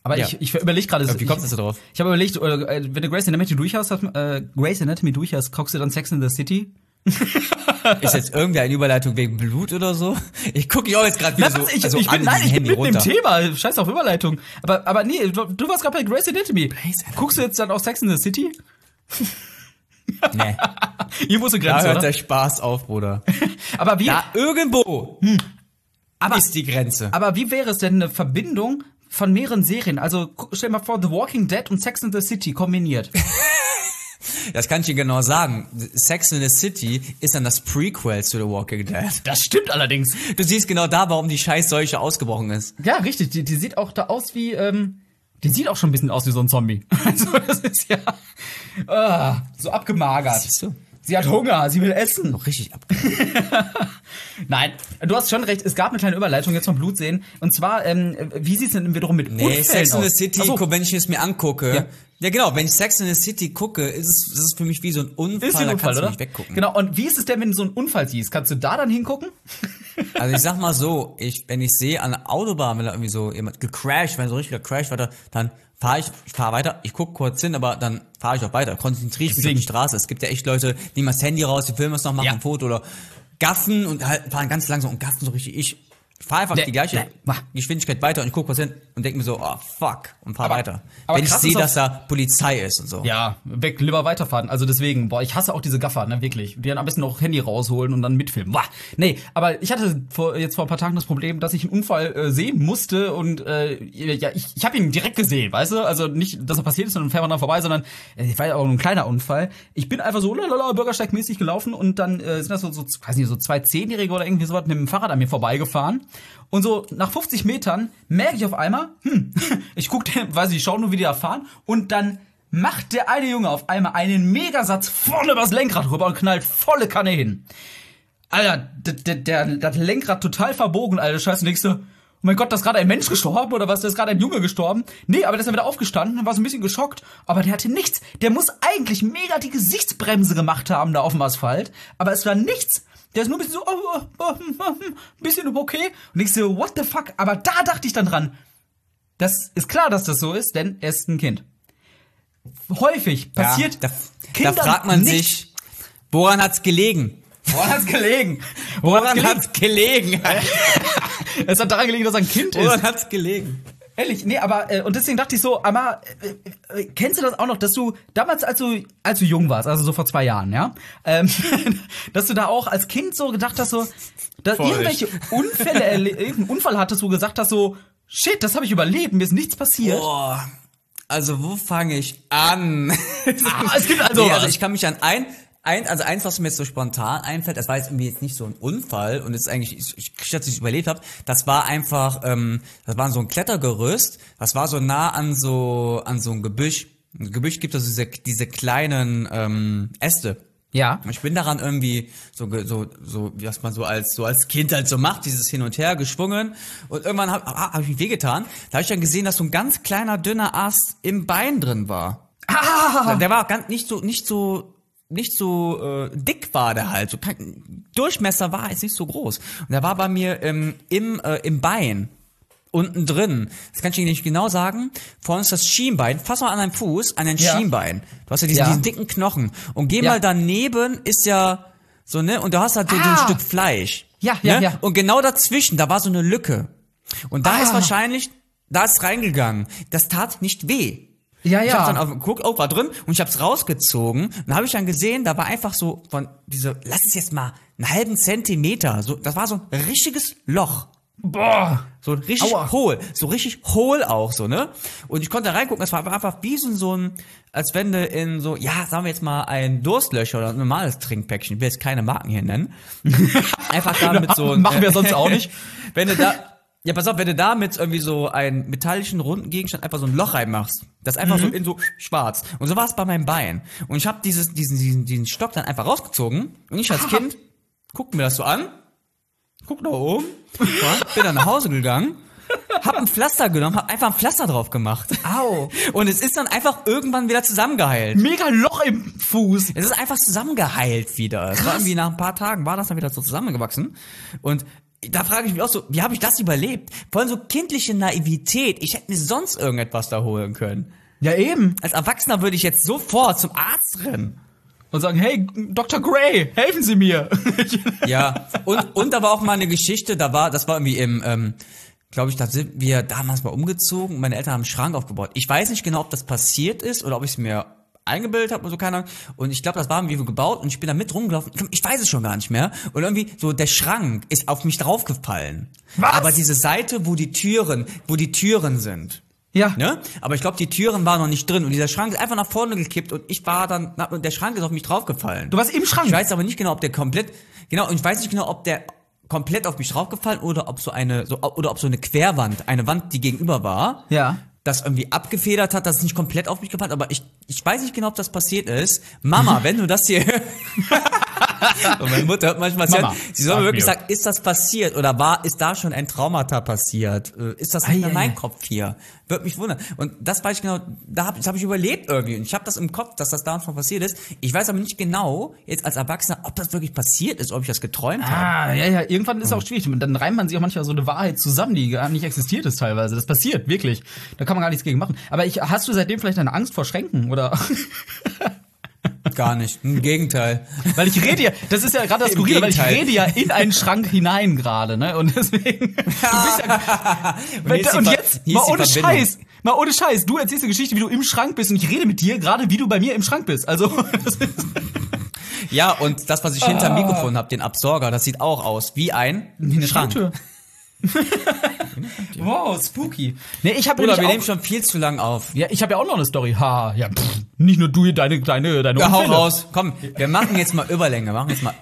Aber Ja. ich, ich überlege gerade. Wie kommst du ich, da drauf? Ich habe überlegt, äh, wenn du Grace Anatomy durch hast, hast äh, Grace Anatomy durch hast, guckst du dann Sex in the City? Ist jetzt irgendwer eine Überleitung wegen Blut oder so? Ich gucke ich auch jetzt gerade wieder Nein, so, ich, also ich bin, nein, ich bin im runter. Thema. Scheiß auf Überleitung. Aber, aber nee, du, du warst gerade bei Grace Anatomy. Anatomy. Guckst du jetzt dann auch Sex in the City? Nee, Hier muss eine da Grenze, hört oder? der Spaß auf, Bruder. Aber wie, Da irgendwo aber, ist die Grenze. aber wie wäre es denn eine Verbindung von mehreren Serien? Also stell dir mal vor, The Walking Dead und Sex in the City kombiniert. Das kann ich dir genau sagen. Sex in the City ist dann das Prequel zu The Walking Dead. Das stimmt allerdings. Du siehst genau da, warum die Scheißseuche ausgebrochen ist. Ja, richtig. Die, die sieht auch da aus wie, ähm, die sieht auch schon ein bisschen aus wie so ein Zombie. Also das ist ja ah, so abgemagert. Siehst du? Sie hat Hunger, sie will essen. Noch richtig ab. Nein, du hast schon recht. Es gab eine kleine Überleitung jetzt vom Blut sehen. Und zwar, ähm, wie sieht's denn wiederum mit Nee, Unfällen Sex in the? City, so, wenn ich es mir angucke. Ja. Ja. genau, wenn ich Sex in the City gucke, ist es, ist es für mich wie so ein Unfall, ist ein da Unfall, kannst du oder? nicht weggucken. Genau. Und wie ist es denn, wenn du so einen Unfall siehst? Kannst du da dann hingucken? Also ich sag mal so, ich, wenn ich sehe an der Autobahn, wenn da irgendwie so jemand gecrashed, wenn so richtig gecrashed weiter, dann fahre ich, ich fahre weiter, ich gucke kurz hin, aber dann fahre ich auch weiter, konzentriere ich mich auf die Straße. Es gibt ja echt Leute, die mal das Handy raus, die filmen es noch, machen Ja. ein Foto oder gaffen und halt fahren ganz langsam und gaffen so richtig. Ich fahre einfach die gleiche. Geschwindigkeit weiter und ich gucke kurz hin und denke mir so, oh fuck, und fahr Aber- weiter. aber wenn ich sehe, dass da Polizei ist und so. Ja, weg, lieber weiterfahren. Also deswegen, boah, ich hasse auch diese Gaffer, ne, wirklich. Die dann am besten noch Handy rausholen und dann mitfilmen. Boah, nee, aber ich hatte vor, jetzt vor ein paar Tagen das Problem, dass ich einen Unfall äh, sehen musste und äh, ja, ich, ich habe ihn direkt gesehen, weißt du? Also nicht, dass er passiert ist und dann fährt man dran vorbei, sondern äh, es war ja auch nur ein kleiner Unfall. Ich bin einfach so lalala, bürgersteigmäßig gelaufen und dann äh, sind das so, so, weiß nicht, so zwei Zehnjährige oder irgendwie sowas mit dem Fahrrad an mir vorbeigefahren. Und so nach 50 Metern merke ich auf einmal, hm, ich guck, weiß ich, ich schau nur, wie die da fahren und dann macht der eine Junge auf einmal einen Megasatz vorne übers Lenkrad rüber und knallt volle Kanne hin. Alter, der, der, der, das Lenkrad total verbogen, Alter, scheiße, denkst du, oh mein Gott, da ist gerade ein Mensch gestorben oder was, da ist gerade ein Junge gestorben. Nee, aber der ist dann wieder aufgestanden und war so ein bisschen geschockt, aber der hatte nichts. Der muss eigentlich mega die Gesichtsbremse gemacht haben da auf dem Asphalt, aber es war nichts. Der ist nur ein bisschen so, oh, oh, oh, hm, hm, hm, ein bisschen okay. Und ich so, what the fuck? Aber da dachte ich dann dran, das ist klar, dass das so ist, denn er ist ein Kind. Häufig passiert Ja, da, da fragt man nichts. sich, woran hat's gelegen? Woran hat's gelegen? Woran gelegen? hat's gelegen? Es hat daran gelegen, dass er ein Kind ist. Woran hat's gelegen? Ehrlich, nee, aber äh, und deswegen dachte ich so, aber äh, äh, kennst du das auch noch, dass du damals, als du als du jung warst, also so vor zwei Jahren, ja, ähm, dass du da auch als Kind so gedacht hast, so, dass Voll. irgendwelche Unfälle, erle- irgendeinen Unfall hattest, wo du gesagt hast, so, shit, das habe ich überlebt, mir ist nichts passiert. Boah. Also wo fange ich an? Ah, es gibt also, nee, also ich kann mich an ein, ein, also eins, was mir jetzt so spontan einfällt, das war jetzt irgendwie jetzt nicht so ein Unfall und es ist eigentlich, ich, ich, dass ich überlebt habe, das war einfach, ähm, das war so ein Klettergerüst, das war so nah an so an so ein Gebüsch. Im Gebüsch gibt es diese diese kleinen ähm, Äste. ja. Ich bin daran irgendwie so, so, so, wie was man so als, so als Kind halt so macht, dieses Hin und Her geschwungen. Und irgendwann habe hab ich mich wehgetan. Da habe ich dann gesehen, dass so ein ganz kleiner, dünner Ast im Bein drin war. Ah! Der war ganz nicht so, nicht so, nicht so äh, dick war der halt. So kein, Durchmesser war jetzt nicht so groß. Und der war bei mir ähm, im, äh, im Bein. Unten drin. Das kann ich dir nicht genau sagen. Vorne ist das Schienbein. Fass mal an deinen Fuß, an dein Ja. Schienbein. Du hast ja diesen, Ja. diesen dicken Knochen. Und geh Ja. mal daneben ist ja so, ne? Und du hast halt so, so Ah. ein Stück Fleisch. Ja, ja, ne? ja. Und genau dazwischen, da war so eine Lücke. Und da Ah. ist wahrscheinlich, da ist reingegangen. Das tat nicht weh. Ja, Ich ja. hab dann auf, geguckt, oh, war drin und ich hab's rausgezogen. Und dann habe ich dann gesehen, da war einfach so von diese, lass es jetzt mal einen halben Zentimeter, so, das war so ein richtiges Loch. Boah. So richtig Aua. hohl, so richtig hohl auch so, ne? Und ich konnte da reingucken, es war einfach wie so ein- so ein, als wenn du in so, ja, sagen wir jetzt mal ein Durstlöcher oder ein normales Trinkpäckchen, ich will jetzt keine Marken hier nennen. Einfach da mit so Machen wir sonst auch nicht. Wenn du da, ja, pass auf, wenn du da mit irgendwie so einen metallischen runden Gegenstand einfach so ein Loch reinmachst, das ist einfach Mhm. so in so schwarz. Und so war es bei meinem Bein. Und ich habe dieses, diesen, diesen, diesen Stock dann einfach rausgezogen und ich als Kind guckte mir das so an, guck nach oben, bin dann nach Hause gegangen, hab ein Pflaster genommen, hab einfach ein Pflaster drauf gemacht. Au. Und es ist dann einfach irgendwann wieder zusammengeheilt. Mega Loch im Fuß. Es ist einfach zusammengeheilt wieder. Es war irgendwie nach ein paar Tagen war das dann wieder so zusammengewachsen. Und da frage ich mich auch so, wie habe ich das überlebt? Vor allem so kindliche Naivität. Ich hätte mir sonst irgendetwas da holen können. Ja, eben. Als Erwachsener würde ich jetzt sofort zum Arzt rennen. Und sagen, hey, Dr. Gray, helfen Sie mir. Ja. Und, und da war auch mal eine Geschichte, da war, das war irgendwie im, ähm, glaube ich, da sind wir damals mal umgezogen und meine Eltern haben einen Schrank aufgebaut. Ich weiß nicht genau, ob das passiert ist oder ob ich es mir eingebildet habe oder so, keine Ahnung. Und ich glaube, das war irgendwie gebaut und ich bin da mit rumgelaufen. Ich weiß es schon gar nicht mehr. Und irgendwie so der Schrank ist auf mich draufgefallen. Was? Aber diese Seite, wo die Türen, wo die Türen sind. ja. Ne? Aber ich glaube, die Türen waren noch nicht drin und dieser Schrank ist einfach nach vorne gekippt und ich war dann, na, und der Schrank ist auf mich draufgefallen. Du warst im Schrank. Ich weiß aber nicht genau, ob der komplett, genau, und ich weiß nicht genau, ob der komplett auf mich draufgefallen oder ob so eine, so, oder ob so eine Querwand, eine Wand, die gegenüber war, Ja. Das irgendwie abgefedert hat, dass es nicht komplett auf mich gefallen, aber ich, ich weiß nicht genau, ob das passiert ist. Mama, wenn du das hier, und meine Mutter hört manchmal, sie, Mama, hat, sie soll mir wirklich mir. sagen, ist das passiert oder war, ist da schon ein Traumata passiert? Äh, Ist das nicht in ei, mein ei. Kopf hier? Wird mich wundern. Und das weiß ich genau, da hab, habe ich überlebt irgendwie. Und ich habe das im Kopf, dass das da und schon passiert ist. Ich weiß aber nicht genau, jetzt als Erwachsener, ob das wirklich passiert ist, ob ich das geträumt habe. Ah, ja, ja, irgendwann ist es auch schwierig. Dann reimt man sich auch manchmal so eine Wahrheit zusammen, die gar nicht existiert ist teilweise. Das passiert, wirklich. Da kann man gar nichts gegen machen. Aber ich, hast du seitdem vielleicht eine Angst vor Schränken, oder? Gar nicht. Im Gegenteil. weil ich rede ja, das ist ja gerade das Skurrile, weil ich rede ja in einen Schrank hinein gerade, ne? Und deswegen. Ja, Und die und jetzt, mal ohne. Scheiß, mal ohne Scheiß, du erzählst eine Geschichte, wie du im Schrank bist und ich rede mit dir gerade, wie du bei mir im Schrank bist. Also, Ja, und das, was ich hinterm Mikrofon habe, den Absorger, das sieht auch aus wie ein Schrank. Schranktür. wow, spooky. Nee, ich habe Bruder, wir nehmen schon viel zu lang auf. ja, ich habe ja auch noch eine Story. Ha, ja, pff, nicht nur du, deine, deine, deine Ja, hau raus. Komm, wir machen jetzt mal Überlänge. Machen jetzt mal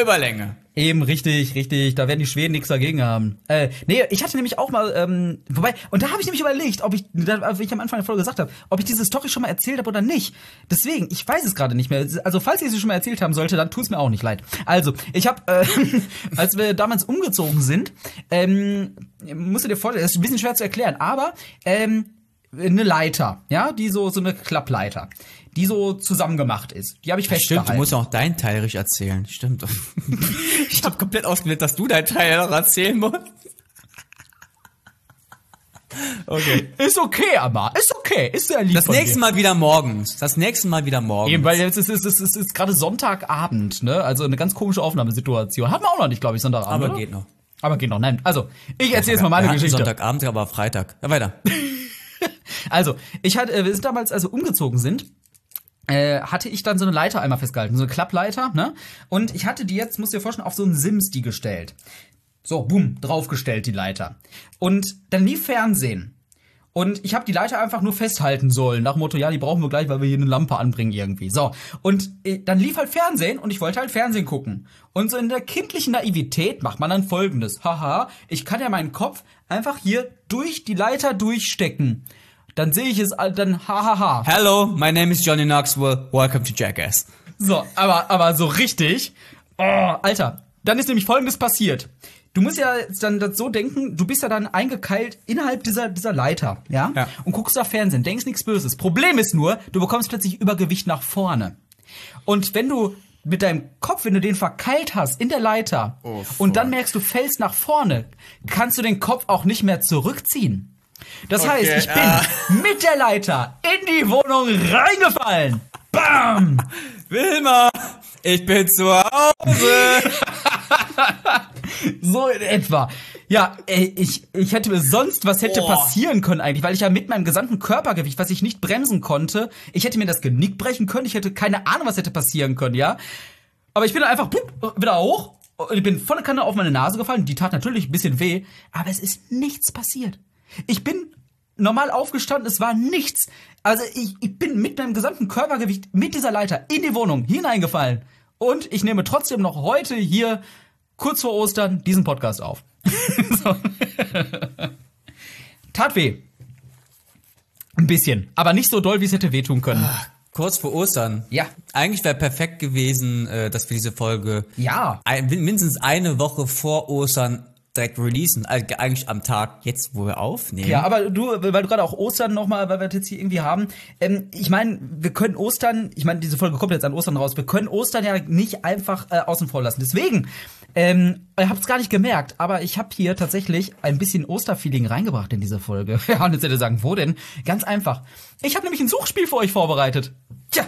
Überlänge. Eben, richtig, richtig. Da werden die Schweden nichts dagegen haben. Äh, nee, ich hatte nämlich auch mal, ähm, wobei, und da habe ich nämlich überlegt, ob ich, wie ich am Anfang der Folge gesagt habe, ob ich diese Story schon mal erzählt habe oder nicht. Deswegen, ich weiß es gerade nicht mehr. Also, falls ich sie schon mal erzählt haben sollte, dann tut's mir auch nicht leid. Also, ich habe, äh, als wir damals umgezogen sind, ähm, musst du dir vorstellen, ist ein bisschen schwer zu erklären, aber, ähm, eine Leiter, ja, die so, so eine Klappleiter, die so zusammengemacht ist. Die habe ich festgehalten. Stimmt, du musst auch deinen Teil richtig erzählen. Stimmt. ich habe komplett ausgewählt, dass du deinen Teil noch erzählen musst. Okay. Ist okay, aber ist okay, ist sehr lieb Das nächste dir. Mal wieder morgens. Das nächste Mal wieder morgens. Eben, weil jetzt ist es ist, ist, ist, gerade Sonntagabend, ne? Also eine ganz komische Aufnahmesituation. Hatten wir auch noch nicht, glaube ich, Sonntagabend. Aber oder? geht noch. Aber geht noch. Nein, also, ich erzähle jetzt mal meine Geschichte. Sonntagabend, aber Freitag. Ja, weiter. Also, ich hatte, äh, wir sind damals, als wir umgezogen sind, äh, hatte ich dann so eine Leiter einmal festgehalten, so eine Klappleiter, ne? Und ich hatte die jetzt, musst du dir vorstellen, auf so einen Sims die gestellt. So, bumm, draufgestellt die Leiter. Und dann lief Fernsehen. Und ich habe die Leiter einfach nur festhalten sollen, nach dem Motto, ja, die brauchen wir gleich, weil wir hier eine Lampe anbringen irgendwie. So, und äh, dann lief halt Fernsehen und ich wollte halt Fernsehen gucken. Und so in der kindlichen Naivität macht man dann folgendes. Haha, ich kann ja meinen Kopf einfach hier durch die Leiter durchstecken. Dann sehe ich es, all- dann hahaha. Hello, my name is Johnny Knoxville. Welcome to Jackass. So, aber, aber so richtig. Oh, Alter, dann ist nämlich folgendes passiert. Du musst ja dann das so denken, du bist ja dann eingekeilt innerhalb dieser, dieser Leiter, ja? Ja. Und guckst da Fernsehen, denkst nichts Böses. Problem ist nur, du bekommst plötzlich Übergewicht nach vorne. Und wenn du mit deinem Kopf, wenn du den verkeilt hast in der Leiter und dann merkst, du fällst nach vorne, kannst du den Kopf auch nicht mehr zurückziehen. Das heißt, ich bin ah. mit der Leiter in die Wohnung reingefallen. Bam! Wilma, ich bin zu Hause. So in etwa. Ja, ey, ich, ich hätte mir sonst was hätte Oh. passieren können eigentlich, weil ich ja mit meinem gesamten Körpergewicht, was ich nicht bremsen konnte, ich hätte mir das Genick brechen können, ich hätte keine Ahnung, was hätte passieren können, ja. Aber ich bin dann einfach plupp, wieder hoch und ich bin volle Kanne auf meine Nase gefallen. Die tat natürlich ein bisschen weh, aber es ist nichts passiert. Ich bin normal aufgestanden, es war nichts. Also ich, ich bin mit meinem gesamten Körpergewicht mit dieser Leiter in die Wohnung hineingefallen. Und ich nehme trotzdem noch heute hier kurz vor Ostern diesen Podcast auf. so. Tat weh. Ein bisschen. Aber nicht so doll, wie es hätte wehtun können. Kurz vor Ostern. Ja. Eigentlich wäre perfekt gewesen, äh, dass wir diese Folge Ja. ein, mindestens eine Woche vor Ostern direkt releasen. Also eigentlich am Tag jetzt, wo wir aufnehmen. Ja, aber du, weil du gerade auch Ostern nochmal, weil wir das jetzt hier irgendwie haben. Ähm, ich meine, wir können Ostern, ich meine, diese Folge kommt jetzt an Ostern raus, wir können Ostern ja nicht einfach äh, außen vor lassen. Deswegen, ähm, ihr habt es gar nicht gemerkt, aber ich habe hier tatsächlich ein bisschen Osterfeeling reingebracht in diese Folge. Ja, und jetzt hätte ihr sagen, wo denn? Ganz einfach. Ich habe nämlich ein Suchspiel für euch vorbereitet. Tja.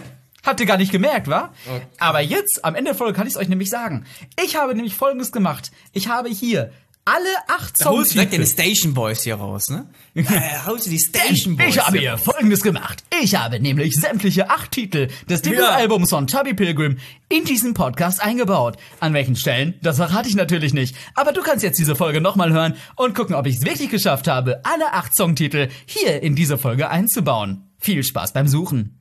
Habt ihr gar nicht gemerkt, wa? Aber jetzt, am Ende der Folge, kann ich es euch nämlich sagen. Ich habe nämlich Folgendes gemacht. Ich habe hier alle acht Da holst du direkt Songtitel- den Station Boys hier raus, ne? Äh, holst du die Station Boys Ich habe hier Folgendes gemacht. Ich habe nämlich sämtliche acht Titel des Debütalbums von Tubby Pilgrim in diesen Podcast eingebaut. An welchen Stellen? Das verrate ich natürlich nicht. Aber du kannst jetzt diese Folge nochmal hören und gucken, ob ich es wirklich geschafft habe, alle acht Songtitel hier in diese Folge einzubauen. Viel Spaß beim Suchen.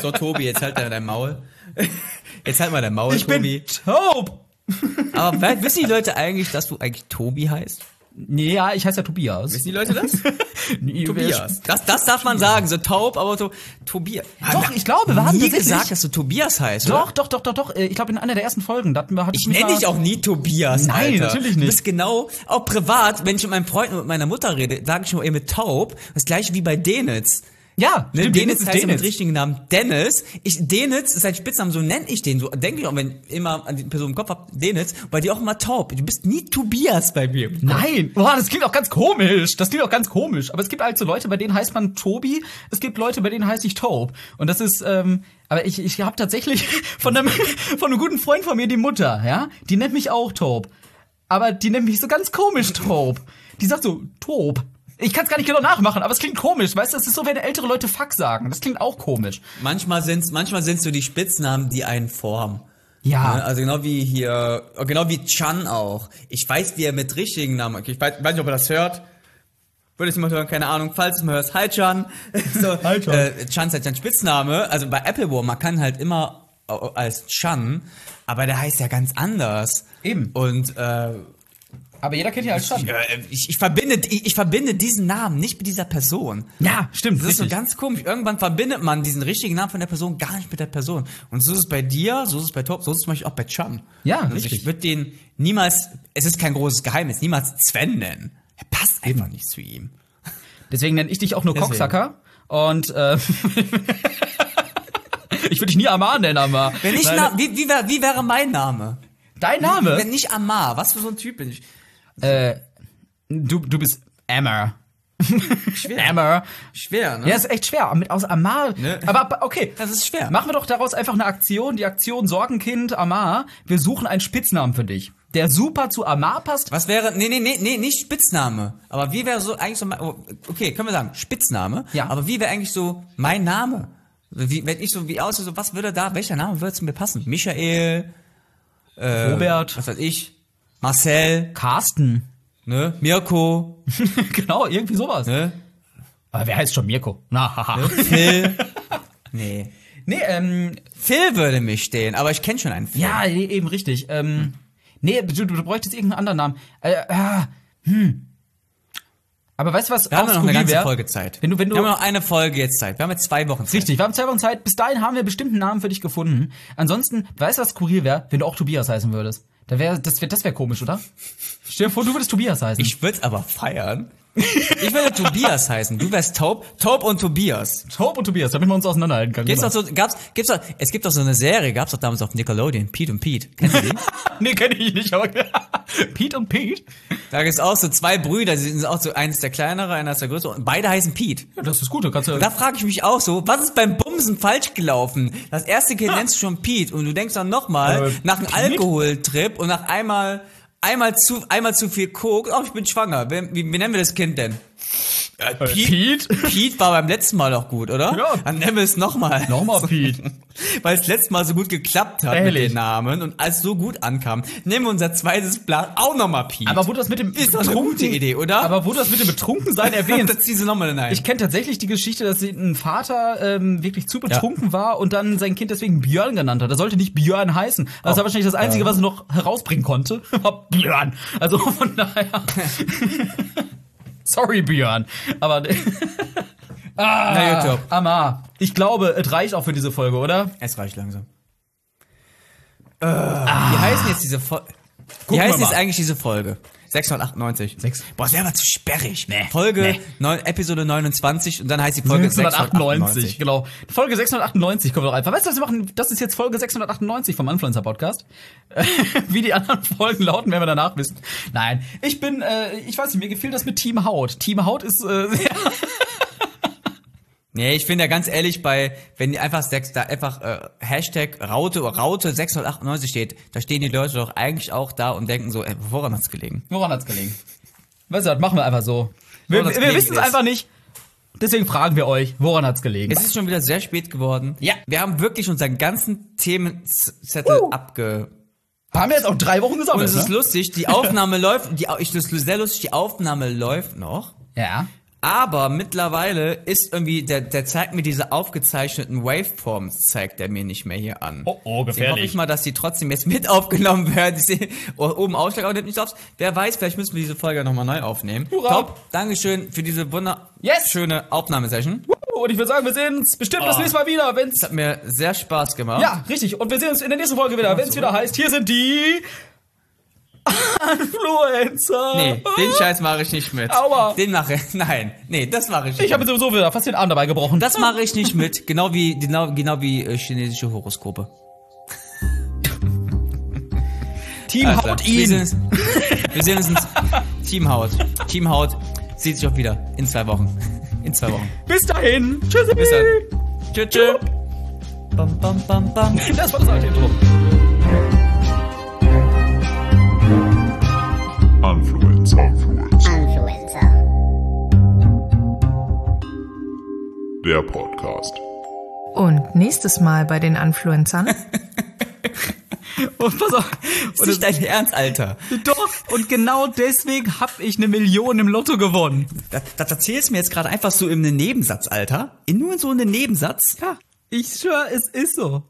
So, Tobi, jetzt halt dein Maul. Jetzt halt mal dein Maul, Ich Tobi. bin taub. Aber wissen die Leute eigentlich, dass du eigentlich Tobi heißt? Ja, ich heiße ja Tobias. Wissen die Leute das? Nee, Tobias. Das, das darf man sagen, so taub, aber so Tobias. Doch, ich glaube, wir haben nie gesagt, dass du Tobias heißt, Doch, oder? doch, doch, doch, doch. Äh, Ich glaube, in einer der ersten Folgen, da hatten wir, Ich nenne dich auch nie Tobias, Nein, Alter. natürlich Du nicht. bist genau, auch privat, wenn ich mit meinem Freund und mit meiner Mutter rede, sage ich nur eben mit taub. Das gleiche wie bei Denitz. Ja, Ne, stimmt, Denitz, heißt ja mit Denitz. richtigen Namen Dennis. Ich, Denitz ist ein Spitzname, so nenne ich den. So denke ich auch, wenn ich immer an die Person im Kopf hab, Denitz, weil die auch immer taub. Du bist nie Tobias bei mir. Nein, boah, das klingt auch ganz komisch. Das klingt auch ganz komisch. Aber es gibt halt so Leute, bei denen heißt man Tobi. Es gibt Leute, bei denen heißt ich Taub. Und das ist, ähm, aber ich, ich habe tatsächlich von einem, von einem guten Freund von mir die Mutter, ja, die nennt mich auch Taub. Aber die nennt mich so ganz komisch Taub. Die sagt so, Taub. Ich kann es gar nicht genau nachmachen, aber es klingt komisch. Weißt du, es ist so, wenn ältere Leute Fuck sagen. Das klingt auch komisch. Manchmal sind's, manchmal sind's so die Spitznamen, die einen formen. Ja. Ne, Also genau wie hier, genau wie Chan auch. Ich weiß, wie er mit richtigen Namen, ich weiß, weiß nicht, ob er das hört. Würde ich mal hören, keine Ahnung, falls du es mal hörst. Hi Chan. So, Hi, Chan. Äh, Chan ist halt ein Spitzname. Also bei Apple War, man kann halt immer au- als Chan, aber der heißt ja ganz anders. Eben. Und äh, Aber jeder kennt als schon. ja, ich, ich, verbinde, ich, ich verbinde diesen Namen nicht mit dieser Person. Ja, stimmt. Das ist so richtig. ganz komisch. Irgendwann verbindet man diesen richtigen Namen von der Person gar nicht mit der Person. Und so ist es bei dir, so ist es bei Top, so ist es zum Beispiel auch bei Chan. Ja, also richtig. Ich würde den niemals, es ist kein großes Geheimnis, niemals Sven nennen. Er passt einfach nicht zu ihm. Deswegen nenne ich dich auch nur Deswegen. Cocksucker. Und äh, ich würde dich nie Amar nennen, Amar. Wenn ich, Nein, wie, wie, wär, wie wäre mein Name? Dein Name? Wenn nicht Amar, was für so ein Typ bin ich? Äh, du, du bist Ammer. Schwer. Ammer. Schwer, ne? Ja, ist echt schwer. Mit aus Amar. Ne? Aber okay. Das ist schwer. Machen wir doch daraus einfach eine Aktion. Die Aktion Sorgenkind Amar. Wir suchen einen Spitznamen für dich. der super zu Amar passt. Was wäre, nee, nee, nee, nee, nicht Spitzname. Aber wie wäre so eigentlich so, mein, oh, okay, können wir sagen, Spitzname. Ja. Aber wie wäre eigentlich so mein Name? Wie, wenn ich so, wie aus, so, was würde da, welcher Name würde zu mir passen? Michael, Robert, was weiß ich, Marcel, Carsten. ne, Mirko, genau, irgendwie sowas. ne, Aber wer heißt schon Mirko? Na, haha. Phil. nee. Nee, ähm, Phil würde mich stehen, aber ich kenne schon einen Phil. ja, nee, eben richtig. Ähm, nee, du, du bräuchtest irgendeinen anderen Namen. Äh, äh, hm. Aber weißt du was? Wir haben noch eine ganze wär? Folge Zeit. Wenn du, wenn du, wir haben noch eine Folge jetzt Zeit. Wir haben jetzt zwei Wochen Zeit. Richtig, wir haben zwei Wochen Zeit. Bis dahin haben wir bestimmt einen Namen für dich gefunden. Ansonsten, weißt du, was skurril wäre, wenn du auch Tobias heißen würdest? Da wär, das wäre das wär komisch, oder? Stell dir vor, du würdest Tobias heißen. Ich würde aber feiern. Ich würde Tobias heißen. Du wärst Taub. Taub und Tobias. Taub und Tobias, damit wir uns auseinanderhalten können. Gibt's genau. doch so, gab's, gibt's doch, es gibt doch so eine Serie, gab's doch damals auf Nickelodeon, Pete und Pete. Kennst du die? nee, kenne ich nicht, aber Pete und Pete? da gibt's auch so zwei Brüder, die sind auch so eins der kleinere, einer ist der größere und beide heißen Pete. Ja, das ist gut, da kannst du... Da frage ich mich auch so, was ist beim Bumsen falsch gelaufen? Das erste Kind nennst du schon Pete und du denkst dann nochmal Äh, nach einem? Alkoholtrip und nach einmal einmal zu einmal zu viel Coke. Oh, ich bin schwanger. Wie, wie, wie nennen wir das Kind denn? Äh, Pete? Pete war beim letzten Mal doch gut, oder? Ja. Dann nennen wir es nochmal. Nochmal Pete. Weil es letztes Mal so gut geklappt hat Ehrlich? mit den Namen und als so gut ankam, nehmen wir unser zweites Blatt auch nochmal Pete. Aber wo das mit dem Ist doch eine gute Idee, oder? Aber wo du das mit dem Betrunkensein erwähnt, das ziehst du nochmal hinein. Ich kenne tatsächlich die Geschichte, dass sie- ein Vater ähm, wirklich zu betrunken war und dann sein Kind deswegen Björn genannt hat. Er sollte nicht Björn heißen. Oh. Das war wahrscheinlich das Einzige, was er noch herausbringen konnte. Björn. Also von daher. Sorry, Björn. Aber. ah, Na, YouTube. Amar. Ich glaube, es reicht auch für diese Folge, oder? Es reicht langsam. Wie heißen jetzt diese Folge? Wie heißt jetzt eigentlich diese Folge? 698. Sechs- Boah, das wäre aber zu sperrig. Nee. Folge Nee. neun, Episode 29 und dann heißt die Folge 698, 698. genau. Folge 698 kommen wir doch einfach. Weißt du, was wir machen? Das ist jetzt Folge 698 vom Influencer Podcast. Wie die anderen Folgen lauten, werden wir danach wissen. Nein, ich bin, äh, ich weiß nicht, mir gefiel das mit Team Haut. Team Haut ist äh, sehr Nee, ich finde ja ganz ehrlich, bei, wenn die einfach sechs, da einfach äh, Hashtag Raute Raute 698 steht, da stehen die Leute doch eigentlich auch da und denken so, ey, woran hat's gelegen? Woran hat's gelegen? Weißt du, das machen wir einfach so. Wir, wir wissen es einfach nicht. Deswegen fragen wir euch, woran hat's gelegen? Es ist schon wieder sehr spät geworden. Ja. Wir haben wirklich unseren ganzen Themenzettel abge Haben wir jetzt auch drei Wochen Und gesammelt, es ist ne? lustig, die Aufnahme läuft, die, ich, das ist sehr lustig, die Aufnahme läuft noch. Ja. Aber mittlerweile ist irgendwie, der, der zeigt mir diese aufgezeichneten Waveforms, zeigt er mir nicht mehr hier an. Oh, oh, Deswegen hoffe gefährlich. ich mal, dass die trotzdem jetzt mit aufgenommen werden. Ich sehe oh, oben Ausschlag, aber nimmt nicht auf. Wer weiß, vielleicht müssen wir diese Folge nochmal neu aufnehmen. Hurra. Top, Dankeschön für diese Yes. wunderschöne Aufnahmesession. Und ich würde sagen, wir sehen uns bestimmt das Oh. nächste Mal wieder, wenn's Es hat mir sehr Spaß gemacht. Ja, richtig. Und wir sehen uns in der nächsten Folge wieder, wenn es wieder heißt, hier sind die Influencer. Nee, den Scheiß mache ich nicht mit. Aua. Den mache nein, nee, das mache ich nicht. Ich habe sowieso wieder fast den Arm dabei gebrochen. Das mache ich nicht mit, genau wie genau, genau wie äh, chinesische Horoskope. Team Also, haut Wir sehen ihn. uns, wir sehen uns in Team Haut. Team Haut sieht sich auch wieder in zwei Wochen. In zwei Wochen. Bis dahin. Tschüssi. Bis dann. Tschüss. Tschüss. Bam, bam, bam, bam. Das war das alte Intro. Influencer. Influencer. Influencer. Der Podcast. Und nächstes Mal bei den Influencern. Und pass auf. Ist Und nicht dein Ernst, Alter. doch, und genau deswegen hab ich eine Million im Lotto gewonnen. Das, das erzählst du mir jetzt gerade einfach so in einem Nebensatz, Alter. In nur so einem Nebensatz. Ja, ich schwör, es ist so.